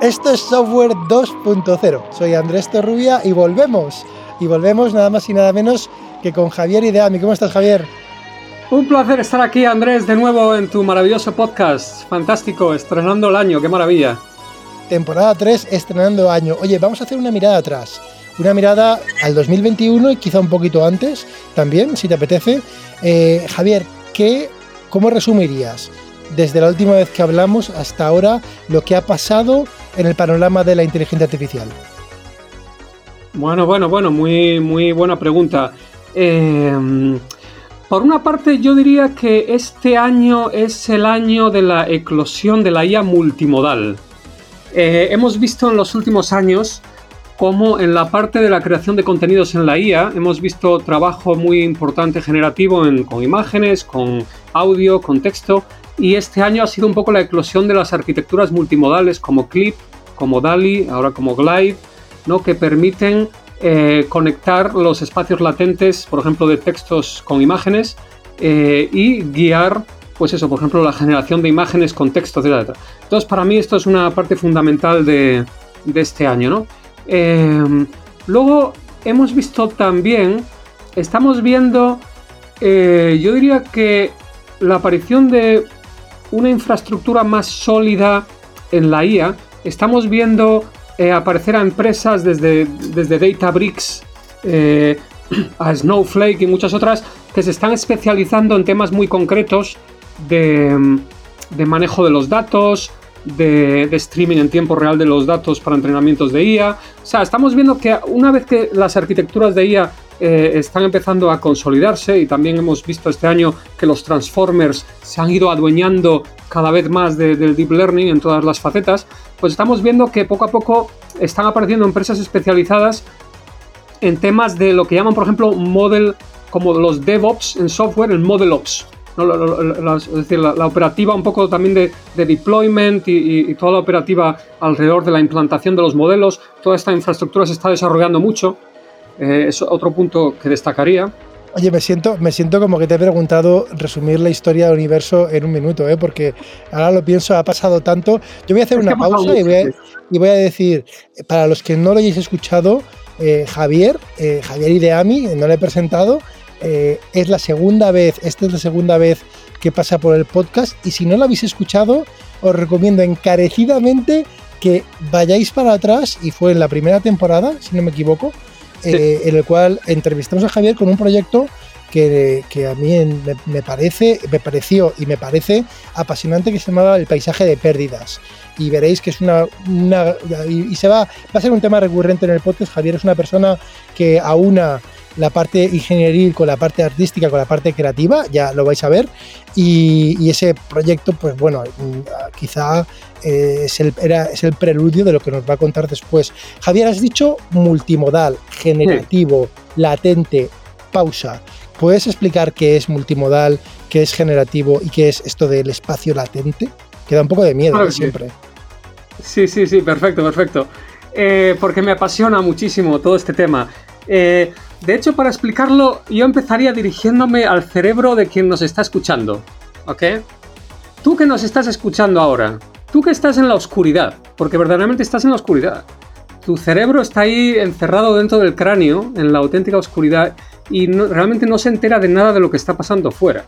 Esto es Software 2.0. Soy Andrés Torrubia y volvemos. Y volvemos nada más y nada menos que con Javier Ideami. ¿Cómo estás, Javier? Un placer estar aquí, Andrés, de nuevo en tu maravilloso podcast. Fantástico, estrenando el año, qué maravilla. Temporada 3, estrenando año. Oye, vamos a hacer una mirada atrás. Una mirada al 2021 y quizá un poquito antes también, si te apetece. Eh, Javier, ¿qué, ¿cómo resumirías desde la última vez que hablamos hasta ahora lo que ha pasado en el panorama de la inteligencia artificial? Bueno, bueno, bueno, muy, muy buena pregunta. Eh, por una parte, yo diría que este año es el año de la eclosión de la IA multimodal. Eh, hemos visto en los últimos años cómo en la parte de la creación de contenidos en la IA hemos visto trabajo muy importante generativo con imágenes, con audio, con texto, y este año ha sido un poco la eclosión de las arquitecturas multimodales como Clip, como DALI, ahora como Glide, ¿no? que permiten eh, conectar los espacios latentes, por ejemplo, de textos con imágenes eh, y guiar, pues eso, por ejemplo, la generación de imágenes con texto, etc. Entonces, para mí esto es una parte fundamental de, este año, ¿no? Eh, luego hemos visto también, estamos viendo, yo diría que la aparición de una infraestructura más sólida en la IA, estamos viendo eh, aparecer a empresas desde, desde Databricks eh, a Snowflake y muchas otras que se están especializando en temas muy concretos de, manejo de los datos, de, streaming en tiempo real de los datos para entrenamientos de IA. O sea, estamos viendo que una vez que las arquitecturas de IA eh, están empezando a consolidarse y también hemos visto este año que los transformers se han ido adueñando cada vez más del deep learning en todas las facetas, pues estamos viendo que poco a poco están apareciendo empresas especializadas en temas de lo que llaman, por ejemplo, model, como los DevOps en software, el Model Ops. es decir, la, operativa un poco también de, deployment y, toda la operativa alrededor de la implantación de los modelos. Toda esta infraestructura se está desarrollando mucho. Eh, es otro punto que destacaría. Oye, me siento, me siento como que te he preguntado resumir la historia del universo en un minuto, ¿eh? porque ahora lo pienso, ha pasado tanto. Yo voy a hacer una pausa y voy a, decir, para los que no lo hayáis escuchado, eh, Javier, eh, Javier Ideami, no le he presentado, eh, es la segunda vez, esta es la segunda vez que pasa por el podcast y si no lo habéis escuchado, os recomiendo encarecidamente que vayáis para atrás y fue en la primera temporada, si no me equivoco, eh, en el cual entrevistamos a Javier con un proyecto que, a mí me, parece, me pareció y me parece apasionante que se llamaba El paisaje de pérdidas. Y veréis que es una, y, se va, va a ser un tema recurrente en el podcast. Javier es una persona que aúna la parte ingenieril con la parte artística, con la parte creativa, ya lo vais a ver. Y, ese proyecto, pues bueno, quizá eh, es, el, era, es el preludio de lo que nos va a contar después. Javier, has dicho multimodal, generativo, latente, pausa. ¿Puedes explicar qué es multimodal, qué es generativo y qué es esto del espacio latente? Que da un poco de miedo siempre. Sí, sí, sí, perfecto, perfecto. Eh, porque me apasiona muchísimo todo este tema. Eh, de hecho, para explicarlo, yo empezaría dirigiéndome al cerebro de quien nos está escuchando. ¿Ok? Tú que nos estás escuchando ahora, tú que estás en la oscuridad, porque verdaderamente estás en la oscuridad. Tu cerebro está ahí encerrado dentro del cráneo, en la auténtica oscuridad, y realmente no se entera de nada de lo que está pasando fuera.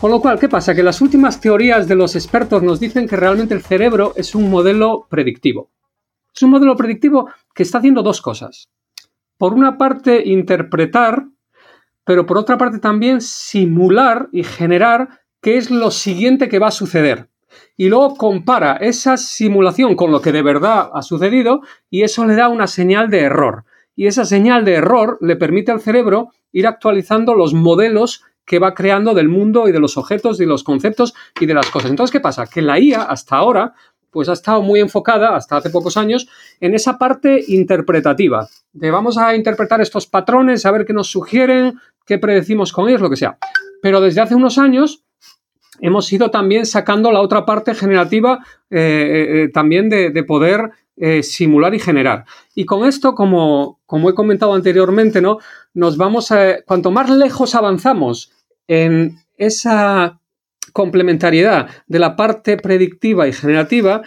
Con lo cual, ¿qué pasa? Que las últimas teorías de los expertos nos dicen que realmente el cerebro es un modelo predictivo. Es un modelo predictivo que está haciendo dos cosas por una parte interpretar, pero por otra parte también simular y generar qué es lo siguiente que va a suceder. Y luego compara esa simulación con lo que de verdad ha sucedido y eso le da una señal de error. Y esa señal de error le permite al cerebro ir actualizando los modelos que va creando del mundo y de los objetos y los conceptos y de las cosas. Entonces, ¿qué pasa? Que la IA hasta ahora pues ha estado muy enfocada, hasta hace pocos años, en esa parte interpretativa, de vamos a interpretar estos patrones, a ver qué nos sugieren, qué predecimos con ellos, lo que sea. Pero desde hace unos años hemos ido también sacando la otra parte generativa eh, eh, eh, también de, poder simular y generar. Y con esto, como, como he comentado anteriormente, ¿no? Nos vamos a. Cuanto más lejos avanzamos en esa complementariedad de la parte predictiva y generativa,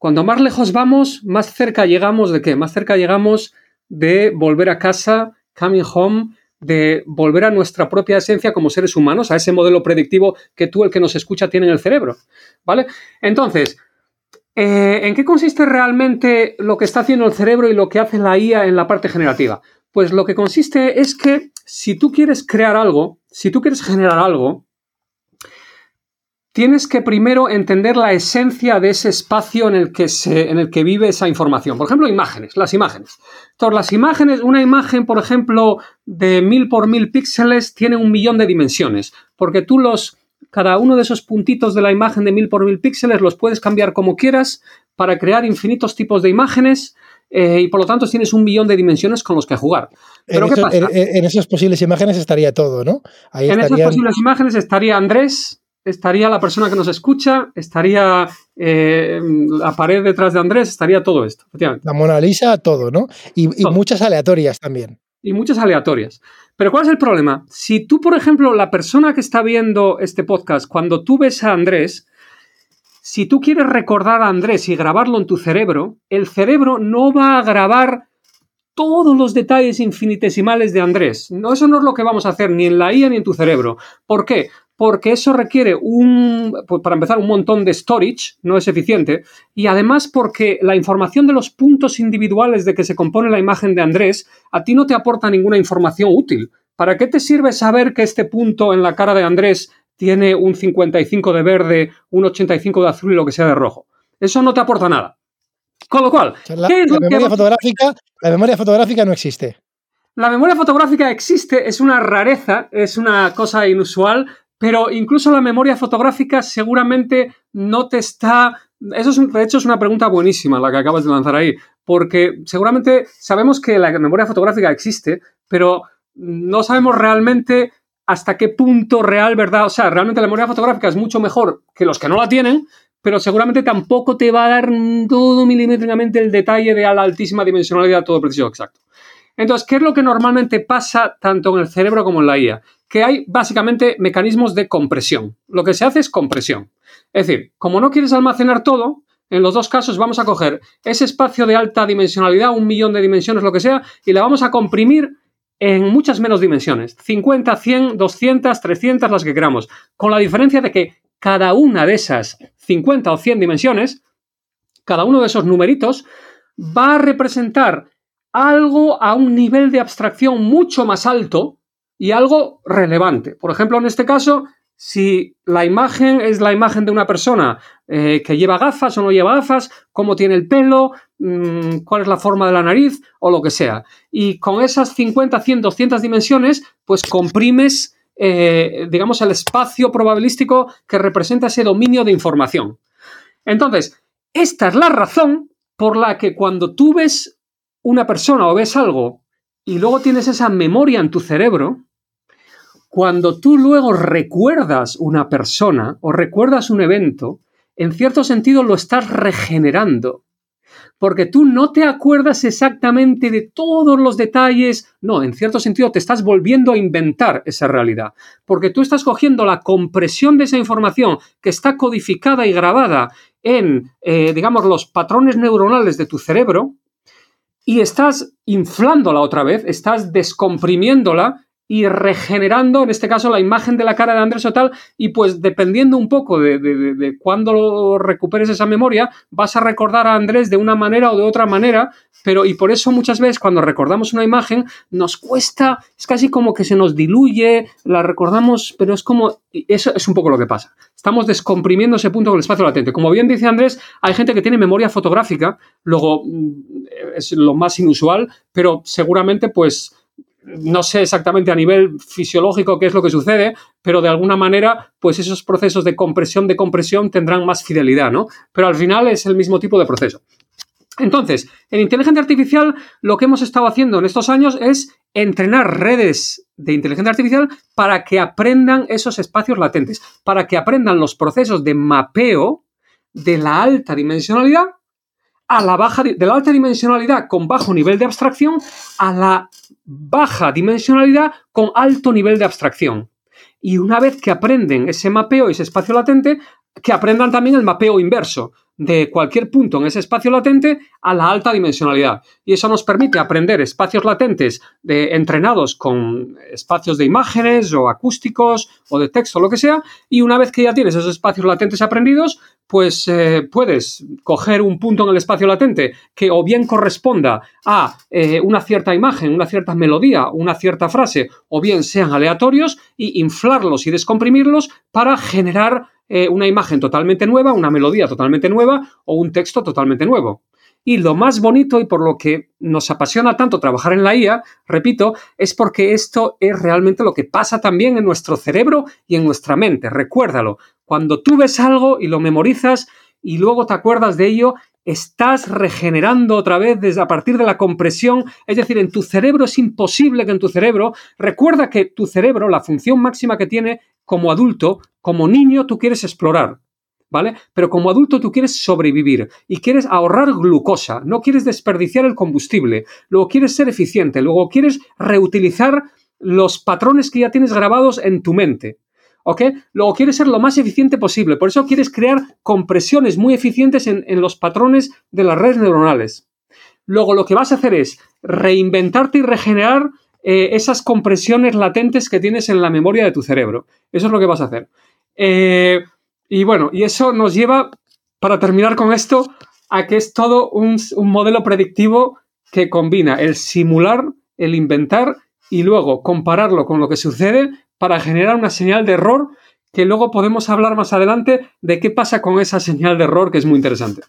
Cuando más lejos vamos, más cerca llegamos de qué? Más cerca llegamos de volver a casa, coming home, de volver a nuestra propia esencia como seres humanos, a ese modelo predictivo que tú, el que nos escucha, tiene en el cerebro. ¿Vale? Entonces, eh, ¿en qué consiste realmente lo que está haciendo el cerebro y lo que hace la IA en la parte generativa? Pues lo que consiste es que si tú quieres crear algo, si tú quieres generar algo, tienes que primero entender la esencia de ese espacio en el que, se, en el que vive esa información. Por ejemplo, imágenes, las imágenes. Entonces, las imágenes, una imagen, por ejemplo, de mil por mil píxeles tiene un millón de dimensiones, porque tú los, cada uno de esos puntitos de la imagen de mil por mil píxeles los puedes cambiar como quieras para crear infinitos tipos de imágenes eh, y por lo tanto tienes un millón de dimensiones con los que jugar. Pero en, En, esas posibles imágenes estaría todo, ¿no? en esas posibles imágenes estaría Andrés, estaría la persona que nos escucha, estaría eh, la pared detrás de Andrés, estaría todo esto. La Mona Lisa, todo, ¿no? Y, muchas aleatorias también. Y muchas aleatorias. Pero ¿cuál es el problema? Si tú, por ejemplo, la persona que está viendo este podcast, cuando tú ves a Andrés, si tú quieres recordar a Andrés y grabarlo en tu cerebro, el cerebro no va a grabar todos los detalles infinitesimales de Andrés. No, eso no es lo que vamos a hacer ni en la IA ni en tu cerebro. ¿Por qué? Porque eso requiere un, pues, para empezar, un montón de storage, no es eficiente, y además porque la información de los puntos individuales de que se compone la imagen de Andrés a ti no te aporta ninguna información útil. ¿Para qué te sirve saber que este punto en la cara de Andrés tiene un 55 de verde, un 85 de azul y lo que sea de rojo? Eso no te aporta nada. Con lo cual, la, memoria fotográfica, la memoria fotográfica no existe. La memoria fotográfica existe, es una rareza, es una cosa inusual, pero incluso la memoria fotográfica seguramente no te está... Eso es, de hecho es una pregunta buenísima la que acabas de lanzar ahí, porque seguramente sabemos que la memoria fotográfica existe, pero no sabemos realmente hasta qué punto real, ¿verdad? O sea, realmente la memoria fotográfica es mucho mejor que los que no la tienen, pero seguramente tampoco te va a dar todo milimétricamente el detalle de la altísima dimensionalidad, todo preciso exacto. Entonces, ¿qué es lo que normalmente pasa tanto en el cerebro como en la IA? Que hay básicamente mecanismos de compresión. Lo que se hace es compresión. Es decir, como no quieres almacenar todo, en los dos casos vamos a coger ese espacio de alta dimensionalidad, un millón de dimensiones, lo que sea, y la vamos a comprimir en muchas menos dimensiones. 50, 100, 200, 300, las que queramos. Con la diferencia de que cada una de esas 50 o 100 dimensiones, cada uno de esos numeritos, va a representar algo a un nivel de abstracción mucho más alto y algo relevante. Por ejemplo, en este caso, si la imagen es la imagen de una persona eh, que lleva gafas o no lleva gafas, cómo tiene el pelo, mm, cuál es la forma de la nariz o lo que sea. Y con esas 50, 100, 200 dimensiones, pues comprimes, eh, digamos, el espacio probabilístico que representa ese dominio de información. Entonces, esta es la razón por la que cuando tú ves una persona o ves algo y luego tienes esa memoria en tu cerebro, cuando tú luego recuerdas una persona o recuerdas un evento, en cierto sentido lo estás regenerando. Porque tú no te acuerdas exactamente de todos los detalles, no, en cierto sentido te estás volviendo a inventar esa realidad, porque tú estás cogiendo la compresión de esa información que está codificada y grabada en, eh, digamos, los patrones neuronales de tu cerebro, y estás inflándola otra vez, estás descomprimiéndola y regenerando, en este caso, la imagen de la cara de Andrés o tal, y pues dependiendo un poco de, de, cuándo recuperes esa memoria, vas a recordar a Andrés de una manera o de otra manera, pero y por eso muchas veces cuando recordamos una imagen nos cuesta, es casi como que se nos diluye, la recordamos, pero es como, eso es un poco lo que pasa. Estamos descomprimiendo ese punto con el espacio latente. Como bien dice Andrés, hay gente que tiene memoria fotográfica, luego mm, es lo más inusual, pero seguramente pues no sé exactamente a nivel fisiológico qué es lo que sucede, pero de alguna manera, pues esos procesos de compresión de compresión tendrán más fidelidad, ¿no? Pero al final es el mismo tipo de proceso. Entonces, en inteligencia artificial lo que hemos estado haciendo en estos años es entrenar redes de inteligencia artificial para que aprendan esos espacios latentes, para que aprendan los procesos de mapeo de la alta dimensionalidad a la baja de la alta dimensionalidad con bajo nivel de abstracción a la baja dimensionalidad con alto nivel de abstracción. Y una vez que aprenden ese mapeo, ese espacio latente, que aprendan también el mapeo inverso. De cualquier punto en ese espacio latente a la alta dimensionalidad. Y eso nos permite aprender espacios latentes de, entrenados con espacios de imágenes o acústicos o de texto, lo que sea. Y una vez que ya tienes esos espacios latentes aprendidos, pues eh, puedes coger un punto en el espacio latente que o bien corresponda a eh, una cierta imagen, una cierta melodía, una cierta frase, o bien sean aleatorios y inflarlos y descomprimirlos para generar eh, una imagen totalmente nueva, una melodía totalmente nueva o un texto totalmente nuevo. Y lo más bonito y por lo que nos apasiona tanto trabajar en la IA, repito, es porque esto es realmente lo que pasa también en nuestro cerebro y en nuestra mente. Recuérdalo, cuando tú ves algo y lo memorizas y luego te acuerdas de ello, estás regenerando otra vez desde a partir de la compresión, es decir, en tu cerebro es imposible que en tu cerebro, recuerda que tu cerebro, la función máxima que tiene como adulto, como niño tú quieres explorar, ¿vale? Pero como adulto tú quieres sobrevivir y quieres ahorrar glucosa, no quieres desperdiciar el combustible, luego quieres ser eficiente, luego quieres reutilizar los patrones que ya tienes grabados en tu mente. ¿Ok? Luego quieres ser lo más eficiente posible, por eso quieres crear compresiones muy eficientes en, los patrones de las redes neuronales. Luego lo que vas a hacer es reinventarte y regenerar eh, esas compresiones latentes que tienes en la memoria de tu cerebro. Eso es lo que vas a hacer. Eh, y bueno, y eso nos lleva, para terminar con esto, a que es todo un, un modelo predictivo que combina el simular, el inventar y luego compararlo con lo que sucede para generar una señal de error que luego podemos hablar más adelante de qué pasa con esa señal de error que es muy interesante.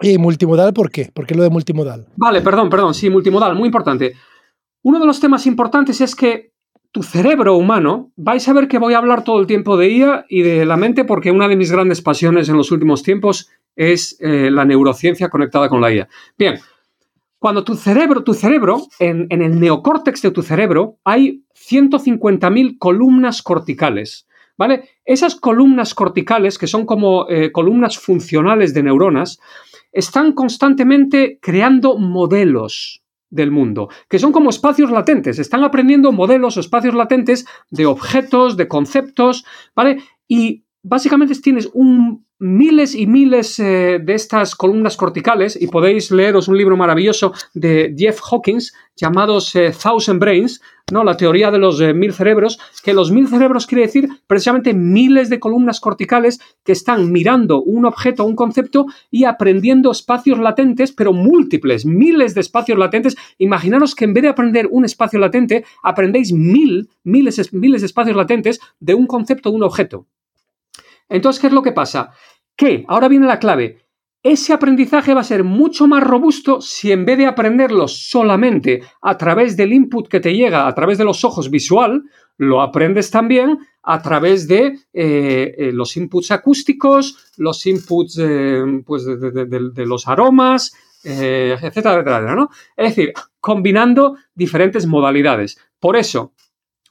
¿Y multimodal por qué? ¿Por qué lo de multimodal? Vale, perdón, perdón, sí, multimodal, muy importante. Uno de los temas importantes es que tu cerebro humano, vais a ver que voy a hablar todo el tiempo de IA y de la mente porque una de mis grandes pasiones en los últimos tiempos es eh, la neurociencia conectada con la IA. Bien, cuando tu cerebro, tu cerebro, en, el neocórtex de tu cerebro, hay 150.000 columnas corticales. ¿Vale? Esas columnas corticales, que son como eh, columnas funcionales de neuronas, están constantemente creando modelos del mundo, que son como espacios latentes, están aprendiendo modelos o espacios latentes de objetos, de conceptos, ¿vale? Y básicamente tienes un miles y miles eh, de estas columnas corticales y podéis leeros un libro maravilloso de Jeff Hawkins llamados eh, Thousand Brains, ¿no? la teoría de los eh, mil cerebros, que los mil cerebros quiere decir precisamente miles de columnas corticales que están mirando un objeto, un concepto y aprendiendo espacios latentes, pero múltiples, miles de espacios latentes. Imaginaros que en vez de aprender un espacio latente, aprendéis mil, miles, miles de espacios latentes de un concepto, un objeto. Entonces, ¿qué es lo que pasa? Que, ahora viene la clave, ese aprendizaje va a ser mucho más robusto si en vez de aprenderlo solamente a través del input que te llega a través de los ojos visual, lo aprendes también a través de eh, eh, los inputs acústicos, los inputs eh, pues de, los aromas, etcétera, etcétera, ¿no? Es decir, combinando diferentes modalidades. Por eso,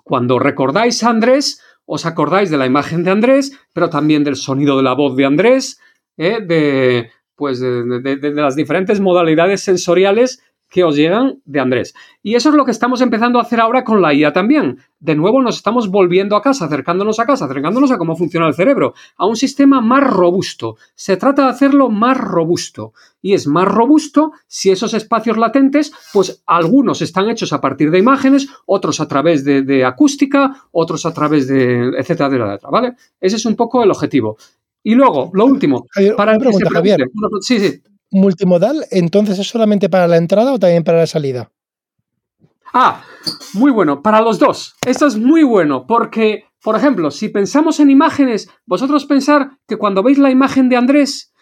cuando recordáis Andrés, os acordáis de la imagen de Andrés, pero también del sonido de la voz de Andrés, ¿eh? de, pues de, las diferentes modalidades sensoriales que os llegan de Andrés. Y eso es lo que estamos empezando a hacer ahora con la IA también. De nuevo nos estamos volviendo a casa, acercándonos a casa, acercándonos a cómo funciona el cerebro, a un sistema más robusto. Se trata de hacerlo más robusto. Y es más robusto si esos espacios latentes, pues algunos están hechos a partir de imágenes, otros a través de, acústica, otros a través de, etcétera, etcétera, ¿vale? Ese es un poco el objetivo. Y luego, lo último, para pregunta, Javier. Sí, sí multimodal, entonces es solamente para la entrada o también para la salida? Ah, muy bueno, para los dos. Esto es muy bueno porque, por ejemplo, si pensamos en imágenes, vosotros pensar que cuando veis la imagen de Andrés,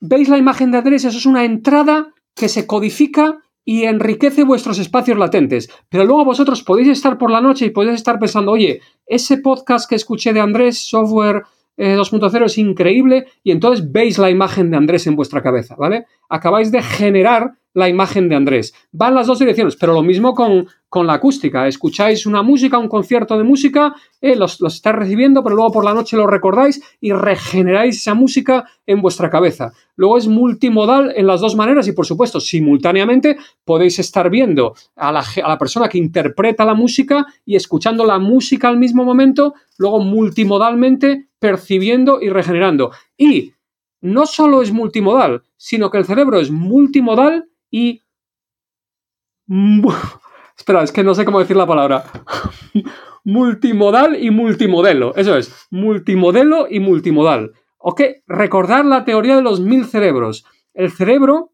veis la imagen de Andrés, eso es una entrada que se codifica y enriquece vuestros espacios latentes. Pero luego vosotros podéis estar por la noche y podéis estar pensando, oye, ese podcast que escuché de Andrés, software 2.0 eh, es increíble y entonces veis la imagen de Andrés en vuestra cabeza, ¿vale? Acabáis de generar la imagen de Andrés. Van las dos direcciones, pero lo mismo con, con la acústica. Escucháis una música, un concierto de música, eh, los, los estáis recibiendo, pero luego por la noche lo recordáis y regeneráis esa música en vuestra cabeza. Luego es multimodal en las dos maneras y, por supuesto, simultáneamente podéis estar viendo a la, a la persona que interpreta la música y escuchando la música al mismo momento, luego multimodalmente percibiendo y regenerando. Y no solo es multimodal, sino que el cerebro es multimodal y... Espera, es que no sé cómo decir la palabra. multimodal y multimodelo. Eso es, multimodelo y multimodal. ¿Ok? Recordar la teoría de los mil cerebros. El cerebro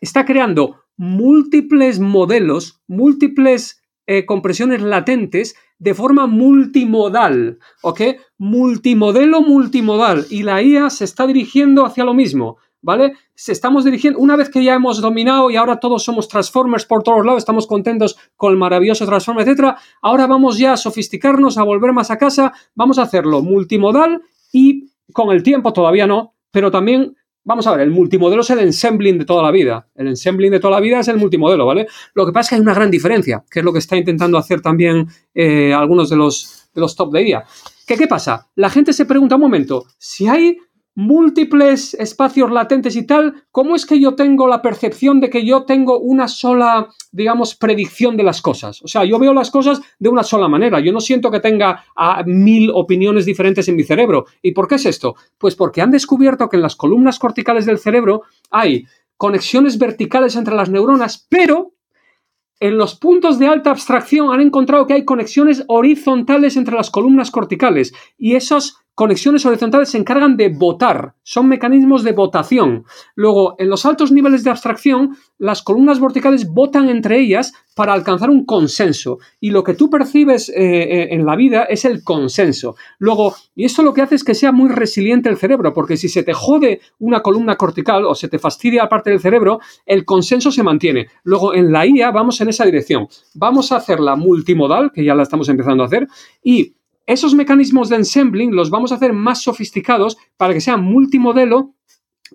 está creando múltiples modelos, múltiples eh, compresiones latentes de forma multimodal, ¿ok? Multimodelo multimodal y la IA se está dirigiendo hacia lo mismo, ¿vale? Se estamos dirigiendo, una vez que ya hemos dominado y ahora todos somos Transformers por todos lados, estamos contentos con el maravilloso Transformer, etcétera, ahora vamos ya a sofisticarnos, a volver más a casa, vamos a hacerlo multimodal y con el tiempo todavía no, pero también Vamos a ver, el multimodelo es el ensembling de toda la vida. El ensembling de toda la vida es el multimodelo, ¿vale? Lo que pasa es que hay una gran diferencia, que es lo que está intentando hacer también eh, algunos de los, de los top de IA. ¿Qué, ¿Qué pasa? La gente se pregunta un momento, si hay múltiples espacios latentes y tal, ¿cómo es que yo tengo la percepción de que yo tengo una sola, digamos, predicción de las cosas? O sea, yo veo las cosas de una sola manera. Yo no siento que tenga a mil opiniones diferentes en mi cerebro. ¿Y por qué es esto? Pues porque han descubierto que en las columnas corticales del cerebro hay conexiones verticales entre las neuronas, pero en los puntos de alta abstracción han encontrado que hay conexiones horizontales entre las columnas corticales y esos conexiones horizontales se encargan de votar, son mecanismos de votación. Luego, en los altos niveles de abstracción, las columnas verticales votan entre ellas para alcanzar un consenso. Y lo que tú percibes eh, eh, en la vida es el consenso. Luego, y esto lo que hace es que sea muy resiliente el cerebro, porque si se te jode una columna cortical o se te fastidia parte del cerebro, el consenso se mantiene. Luego, en la IA vamos en esa dirección. Vamos a hacerla multimodal, que ya la estamos empezando a hacer, y esos mecanismos de ensembling los vamos a hacer más sofisticados para que sea multimodelo,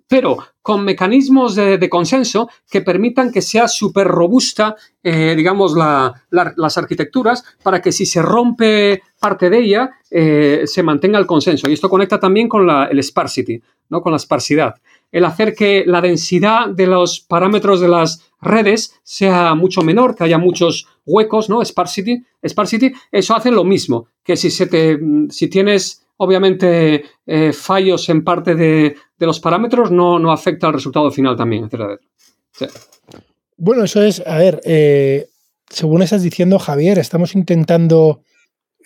pero con mecanismos de, consenso que permitan que sea súper robusta, eh, digamos, las arquitecturas, para que si se rompe parte de ella, eh, se mantenga el consenso. Y esto conecta también con el sparsity, ¿no? con la esparsidad el hacer que la densidad de los parámetros de las redes sea mucho menor, que haya muchos huecos, ¿no? Sparsity, sparsity eso hace lo mismo, que si, se te, si tienes obviamente eh, fallos en parte de, los parámetros, no, afecta al resultado final también, etcétera. Bueno, eso es, a ver, eh, según estás diciendo, Javier, estamos intentando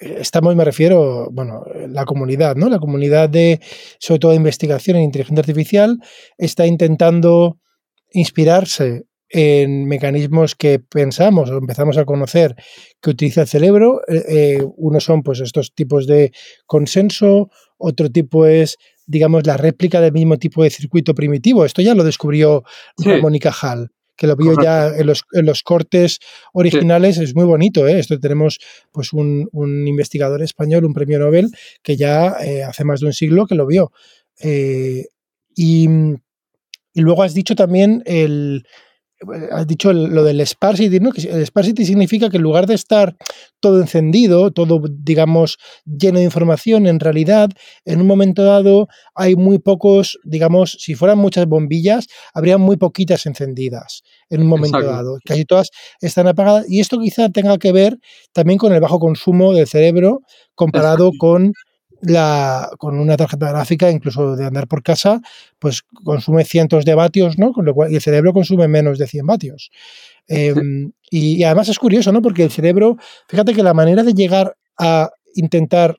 estamos, me refiero, bueno, la comunidad, ¿no? La comunidad de, sobre todo de investigación en inteligencia artificial, está intentando inspirarse en mecanismos que pensamos o empezamos a conocer que utiliza el cerebro. Eh, eh, uno son pues estos tipos de consenso, otro tipo es digamos la réplica del mismo tipo de circuito primitivo. Esto ya lo descubrió Mónica Hall que lo vio ya en los, cortes originales, es muy bonito. ¿eh? Esto tenemos pues un, investigador español, un premio Nobel, que ya eh, hace más de un siglo que lo vio. Eh, y, y, luego has dicho también el, has dicho lo del sparsity, ¿no? El sparsity significa que en lugar de estar todo encendido, todo, digamos, lleno de información, en realidad, en un momento dado hay muy pocos, digamos, si fueran muchas bombillas, habría muy poquitas encendidas en un momento dado. Casi todas están apagadas. Y esto quizá tenga que ver también con el bajo consumo del cerebro comparado con la, con una tarjeta gráfica, incluso de andar por casa, pues consume cientos de vatios, ¿no? Con lo cual, y el cerebro consume menos de 100 vatios. Em, y, además es curioso, ¿no? Porque el cerebro, fíjate que la manera de llegar a intentar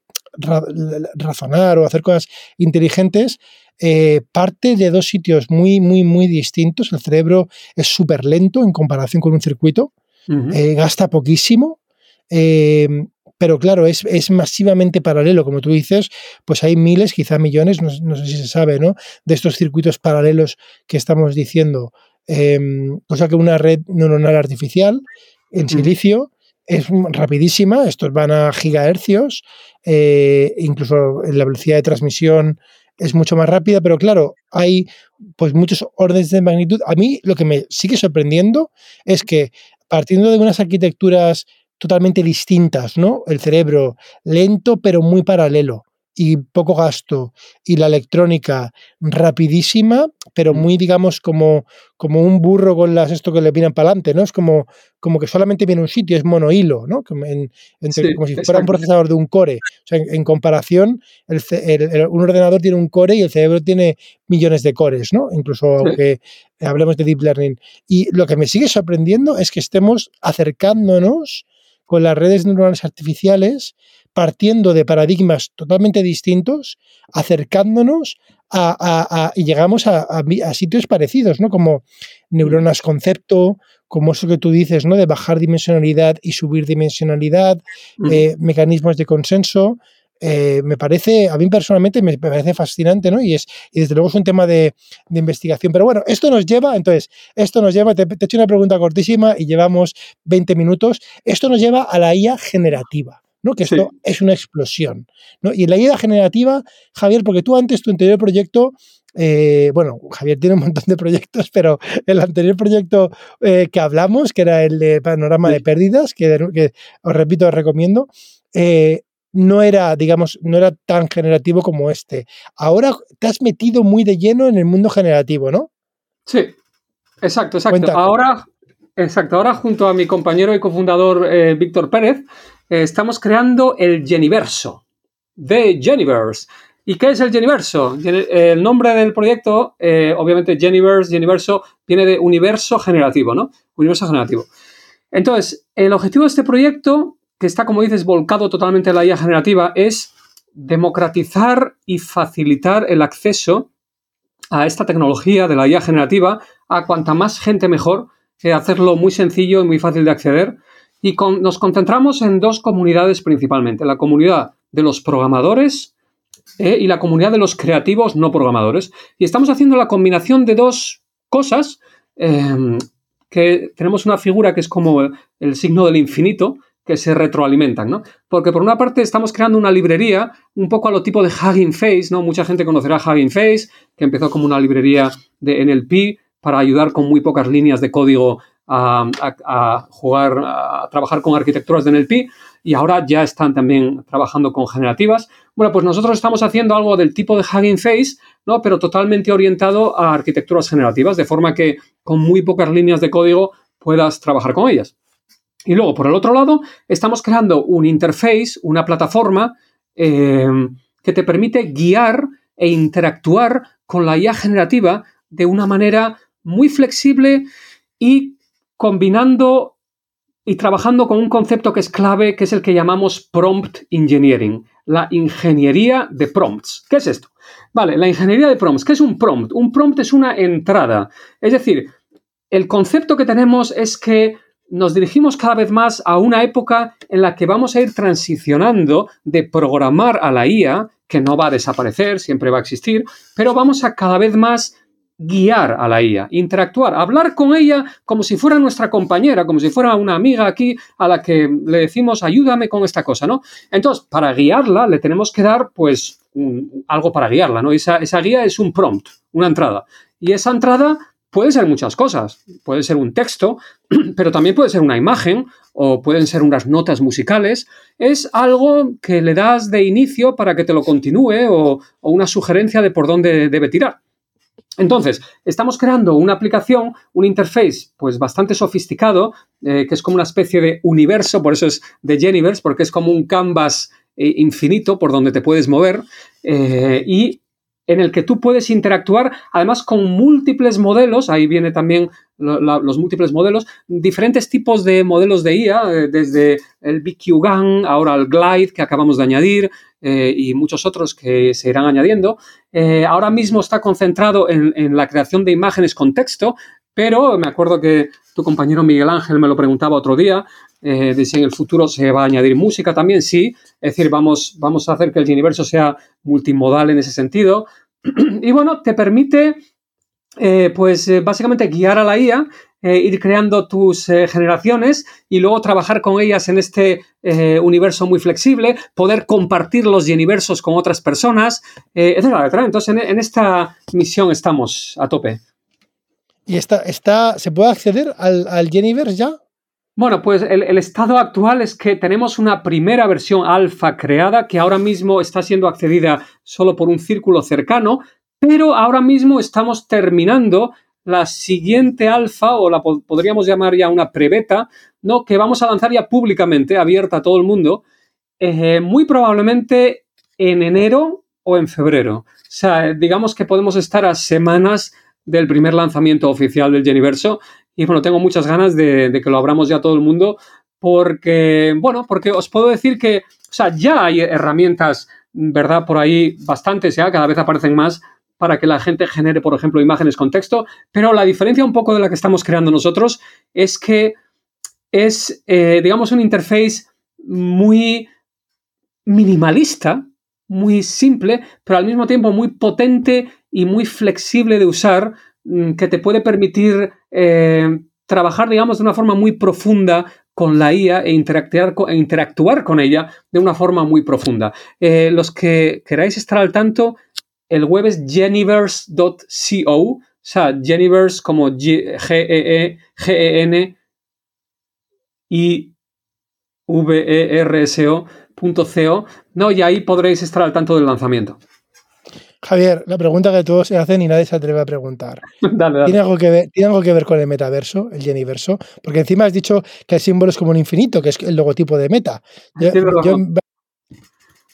razonar o hacer cosas inteligentes eh, parte de dos sitios muy, muy, muy distintos. El cerebro es súper lento en comparación con un circuito, eh, gasta poquísimo. Em, pero claro, es, masivamente paralelo, como tú dices, pues hay miles, quizá millones, no, sé si se sabe, ¿no? De estos circuitos paralelos que estamos diciendo, em, cosa que una red neuronal artificial en silicio es rapidísima, estos van a gigahercios, eh, incluso la velocidad de transmisión es mucho más rápida, pero claro, hay pues muchos órdenes de magnitud. A mí lo que me sigue sorprendiendo es que partiendo de unas arquitecturas totalmente distintas, ¿no? El cerebro lento pero muy paralelo, y poco gasto y la electrónica rapidísima, pero mm. muy, digamos, como, como un burro con las esto que le vienen para adelante, ¿no? Es como, como que solamente viene un sitio, es monohilo, ¿no? Como, si fuera un procesador de un core. O sea, en, comparación, un ordenador tiene un core y el cerebro tiene millones de cores, ¿no? Incluso aunque hablemos de deep learning. Y lo que me sigue sorprendiendo es que estemos acercándonos con las redes neuronales artificiales partiendo de paradigmas totalmente distintos, acercándonos a, y llegamos a, sitios parecidos, ¿no? Como neuronas concepto, como eso que tú dices, ¿no? De bajar dimensionalidad y subir dimensionalidad, eh, mecanismos de consenso. Eh, me parece, a mí personalmente me parece fascinante, ¿no? Y, es, y desde luego es un tema de, investigación. Pero bueno, esto nos lleva, entonces, esto nos lleva, te, te he hecho una pregunta cortísima y llevamos 20 minutos, esto nos lleva a la IA generativa. ¿no? Que esto es una explosión. ¿no? Y la idea generativa, Javier, porque tú antes tu anterior proyecto, eh, bueno, Javier tiene un montón de proyectos, pero el anterior proyecto eh, que hablamos, que era el de panorama de pérdidas, que, os repito, os recomiendo, eh, no era, digamos, no era tan generativo como este. Ahora te has metido muy de lleno en el mundo generativo, ¿no? Sí, exacto, exacto. Ahora, exacto, ahora junto a mi compañero y cofundador Víctor Pérez, eh, estamos creando el Geniverso, de Geniverse. ¿Y qué es el Geniverso? El nombre del proyecto, eh, obviamente Geniverse, Geniverso, viene de universo generativo, ¿no? Universo generativo. Entonces, el objetivo de este proyecto, que está, como dices, volcado totalmente en la IA generativa, es democratizar y facilitar el acceso a esta tecnología de la IA generativa a cuanta más gente mejor, hacerlo muy sencillo y muy fácil de acceder y nos concentramos en dos comunidades principalmente, la comunidad de los programadores eh, y la comunidad de los creativos no programadores. Y estamos haciendo la combinación de dos cosas, em, que tenemos una figura que es como el signo del infinito, se retroalimentan, ¿no? Porque por una parte estamos creando una librería un poco a lo tipo de Hugging Face, ¿no? Mucha gente conocerá Hugging Face, que empezó como una librería de NLP para ayudar con muy pocas líneas de código a, jugar, a trabajar con arquitecturas de NLP y ahora ya están también trabajando con generativas. Bueno, pues nosotros estamos haciendo algo del tipo de Hugging Face, ¿no? pero totalmente orientado a arquitecturas generativas, de forma que con muy pocas líneas de código puedas trabajar con ellas. Y luego, por el otro lado, estamos creando un interface, una plataforma eh, que te permite guiar e interactuar con la IA generativa de una manera muy flexible y combinando y trabajando con un concepto que es clave, que es el que llamamos prompt engineering, la ingeniería de prompts. ¿Qué es esto? Vale, la ingeniería de prompts. ¿Qué es un prompt? Un prompt es una entrada. Es decir, el concepto que tenemos es que nos dirigimos cada vez más a una época en la que vamos a ir transicionando de programar a la IA, que no va a desaparecer, siempre va a existir, pero vamos a cada vez más guiar a la IA, interactuar, hablar con ella como si fuera nuestra compañera, como si fuera una amiga aquí a la que le decimos ayúdame con esta cosa, ¿no? Entonces, para guiarla le tenemos que dar pues algo para guiarla, ¿no? Esa, esa guía es un prompt, una entrada. Y esa entrada puede ser muchas cosas. Puede ser un texto, pero también puede ser una imagen o pueden ser unas notas musicales. Es algo que le das de inicio para que te lo continúe o, una sugerencia de por dónde debe tirar. Entonces, estamos creando una aplicación, un interface, pues bastante sofisticado, eh, que es como una especie de universo, por eso es de Geniverse, porque es como un canvas eh, infinito por donde te puedes mover eh, y en el que tú puedes interactuar además con múltiples modelos, ahí viene también los múltiples modelos, diferentes tipos de modelos de IA, desde el BQGAN, ahora el Glide que acabamos de añadir, eh, y muchos otros que se irán añadiendo. Eh, ahora mismo está concentrado en, la creación de imágenes con texto, pero me acuerdo que tu compañero Miguel Ángel me lo preguntaba otro día, eh, de si en el futuro se va a añadir música también, sí, es decir, vamos, vamos a hacer que el universo sea multimodal en ese sentido. Y bueno, te permite, pues básicamente guiar a la IA eh, ir creando tus eh, generaciones y luego trabajar con ellas en este eh, universo muy flexible, poder compartir los universos con otras personas, etcétera, Entonces, en, esta misión estamos a tope. ¿Y está, está, se puede acceder al, al Geniverse ya? Bueno, pues el, estado actual es que tenemos una primera versión alfa creada que ahora mismo está siendo accedida solo por un círculo cercano, pero ahora mismo estamos terminando la siguiente alfa, o la podríamos llamar ya una prebeta, ¿no? que vamos a lanzar ya públicamente, abierta a todo el mundo, eh, muy probablemente en enero o en febrero. O sea, digamos que podemos estar a semanas del primer lanzamiento oficial del Geniverso y bueno, tengo muchas ganas de, que lo abramos ya todo el mundo porque, bueno, porque os puedo decir que, o sea, ya hay herramientas, ¿verdad? Por ahí bastantes ya, cada vez aparecen más para que la gente genere, por ejemplo, imágenes con texto, pero la diferencia un poco de la que estamos creando nosotros es que es, eh, digamos, un interface muy minimalista, muy simple, pero al mismo tiempo muy potente y muy flexible de usar, que te puede permitir eh, trabajar, digamos, de una forma muy profunda con la IA e interactuar, e interactuar con ella de una forma muy profunda. Eh, los que queráis estar al tanto, el web es geniverse.co, o sea, Geniverse como G-E-E-G-E-N i V-E-R-S-O.co, ¿no? Y ahí podréis estar al tanto del lanzamiento. Javier, la pregunta que todos se hacen y nadie se atreve a preguntar. ¿Tiene, algo que ver, ¿Tiene algo que ver con el metaverso, el Geniverso? Porque encima has dicho que el símbolo es como un infinito, que es el logotipo de Meta.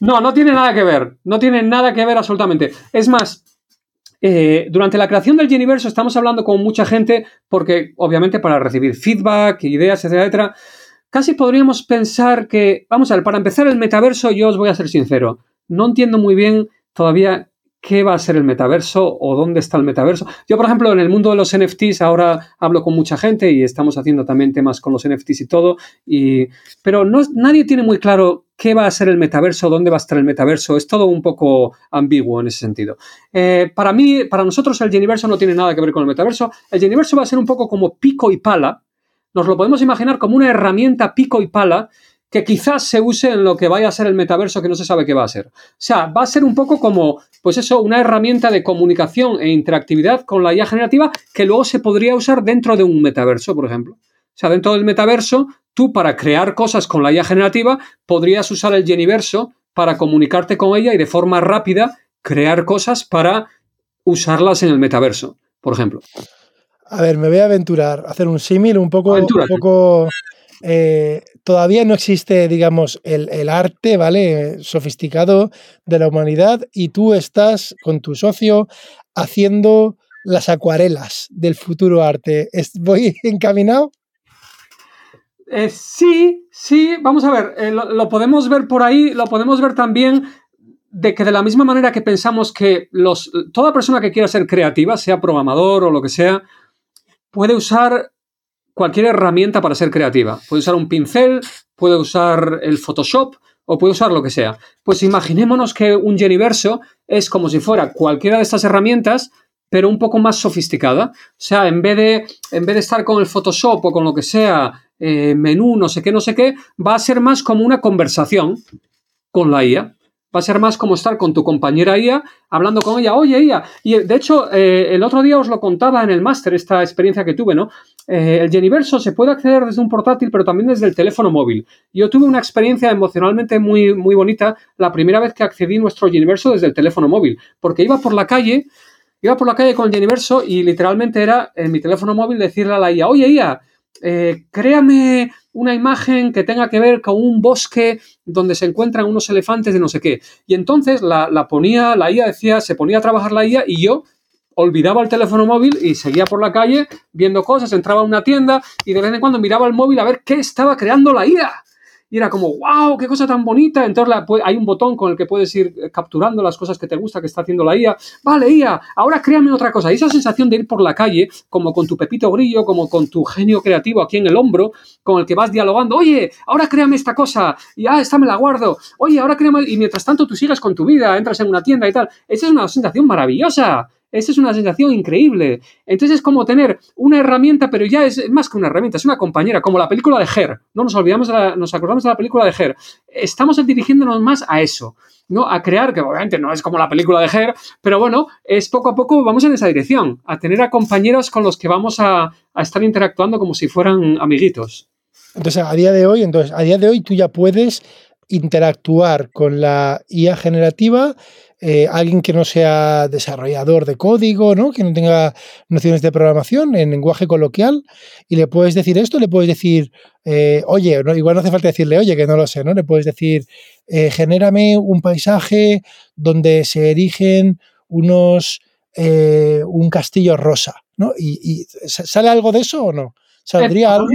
no, no tiene nada que ver. No tiene nada que ver absolutamente. Es más, eh, durante la creación del Geniverso estamos hablando con mucha gente porque, obviamente, para recibir feedback, ideas, etcétera, etcétera, casi podríamos pensar que, vamos a ver, para empezar el metaverso, yo os voy a ser sincero, no entiendo muy bien todavía qué va a ser el metaverso o dónde está el metaverso. Yo, por ejemplo, en el mundo de los NFTs ahora hablo con mucha gente y estamos haciendo también temas con los NFTs y todo, y, pero no, nadie tiene muy claro qué va a ser el metaverso, dónde va a estar el metaverso. Es todo un poco ambiguo en ese sentido. Eh, para mí, para nosotros el Geniverso no tiene nada que ver con el metaverso. El Geniverso va a ser un poco como pico y pala. Nos lo podemos imaginar como una herramienta pico y pala que quizás se use en lo que vaya a ser el metaverso que no se sabe qué va a ser. O sea, va a ser un poco como, pues eso, una herramienta de comunicación e interactividad con la IA generativa que luego se podría usar dentro de un metaverso, por ejemplo. O sea, dentro del metaverso, tú para crear cosas con la IA generativa podrías usar el Geniverso para comunicarte con ella y de forma rápida crear cosas para usarlas en el metaverso, por ejemplo. A ver, me voy a aventurar, a hacer un símil un poco, un poco eh, todavía no existe, digamos, el, arte, ¿vale? Sofisticado de la humanidad y tú estás con tu socio haciendo las acuarelas del futuro arte. ¿Voy encaminado? Eh, sí, sí, vamos a ver, eh, lo, podemos ver por ahí, lo podemos ver también de que de la misma manera que pensamos que los, toda persona que quiera ser creativa, sea programador o lo que sea, puede usar cualquier herramienta para ser creativa. Puede usar un pincel, puede usar el Photoshop o puede usar lo que sea. Pues imaginémonos que un Geniverso es como si fuera cualquiera de estas herramientas, pero un poco más sofisticada. O sea, en vez de, en vez de estar con el Photoshop o con lo que sea, eh, menú, no sé qué, no sé qué, va a ser más como una conversación con la IA va a ser más como estar con tu compañera IA, hablando con ella, oye IA. Y de hecho, eh, el otro día os lo contaba en el máster, esta experiencia que tuve, ¿no? Eh, el Geniverso se puede acceder desde un portátil, pero también desde el teléfono móvil. Yo tuve una experiencia emocionalmente muy, muy bonita la primera vez que accedí a nuestro Geniverso desde el teléfono móvil, porque iba por la calle, iba por la calle con el Geniverso y literalmente era en mi teléfono móvil decirle a la IA, oye IA, eh, créame una imagen que tenga que ver con un bosque donde se encuentran unos elefantes de no sé qué. Y entonces la, la ponía, la IA decía, se ponía a trabajar la IA y yo olvidaba el teléfono móvil y seguía por la calle viendo cosas, entraba a una tienda y de vez en cuando miraba el móvil a ver qué estaba creando la IA y era como, wow, qué cosa tan bonita. Entonces hay un botón con el que puedes ir eh, capturando las cosas que te gusta que está haciendo la IA. Vale, IA, ahora créame otra cosa. Y esa sensación de ir por la calle, como con tu pepito grillo, como con tu genio creativo aquí en el hombro, con el que vas dialogando, oye, ahora créame esta cosa, y ah, esta me la guardo, oye, ahora créame, y mientras tanto tú sigas con tu vida, entras en una tienda y tal. Esa es una sensación maravillosa. Esa es una sensación increíble. Entonces es como tener una herramienta, pero ya es más que una herramienta, es una compañera, como la película de Her. No nos olvidamos, nos acordamos de la película de Her. Estamos dirigiéndonos más a eso, ¿no? A crear, que obviamente no es como la película de Her, pero bueno, es poco a poco vamos en esa dirección, a tener a compañeros con los que vamos a, a estar interactuando como si fueran amiguitos. Entonces, a día de hoy, entonces, a día de hoy tú ya puedes interactuar con la IA generativa eh, alguien que no sea desarrollador de código, ¿no? que no tenga nociones de programación en lenguaje coloquial, y le puedes decir esto, le puedes decir, eh, oye, igual no hace falta decirle, oye, que no lo sé, ¿no? Le puedes decir, eh, genérame un paisaje donde se erigen unos, un castillo rosa, ¿no? Y, ¿Sale algo de eso o no? ¿Saldría algo?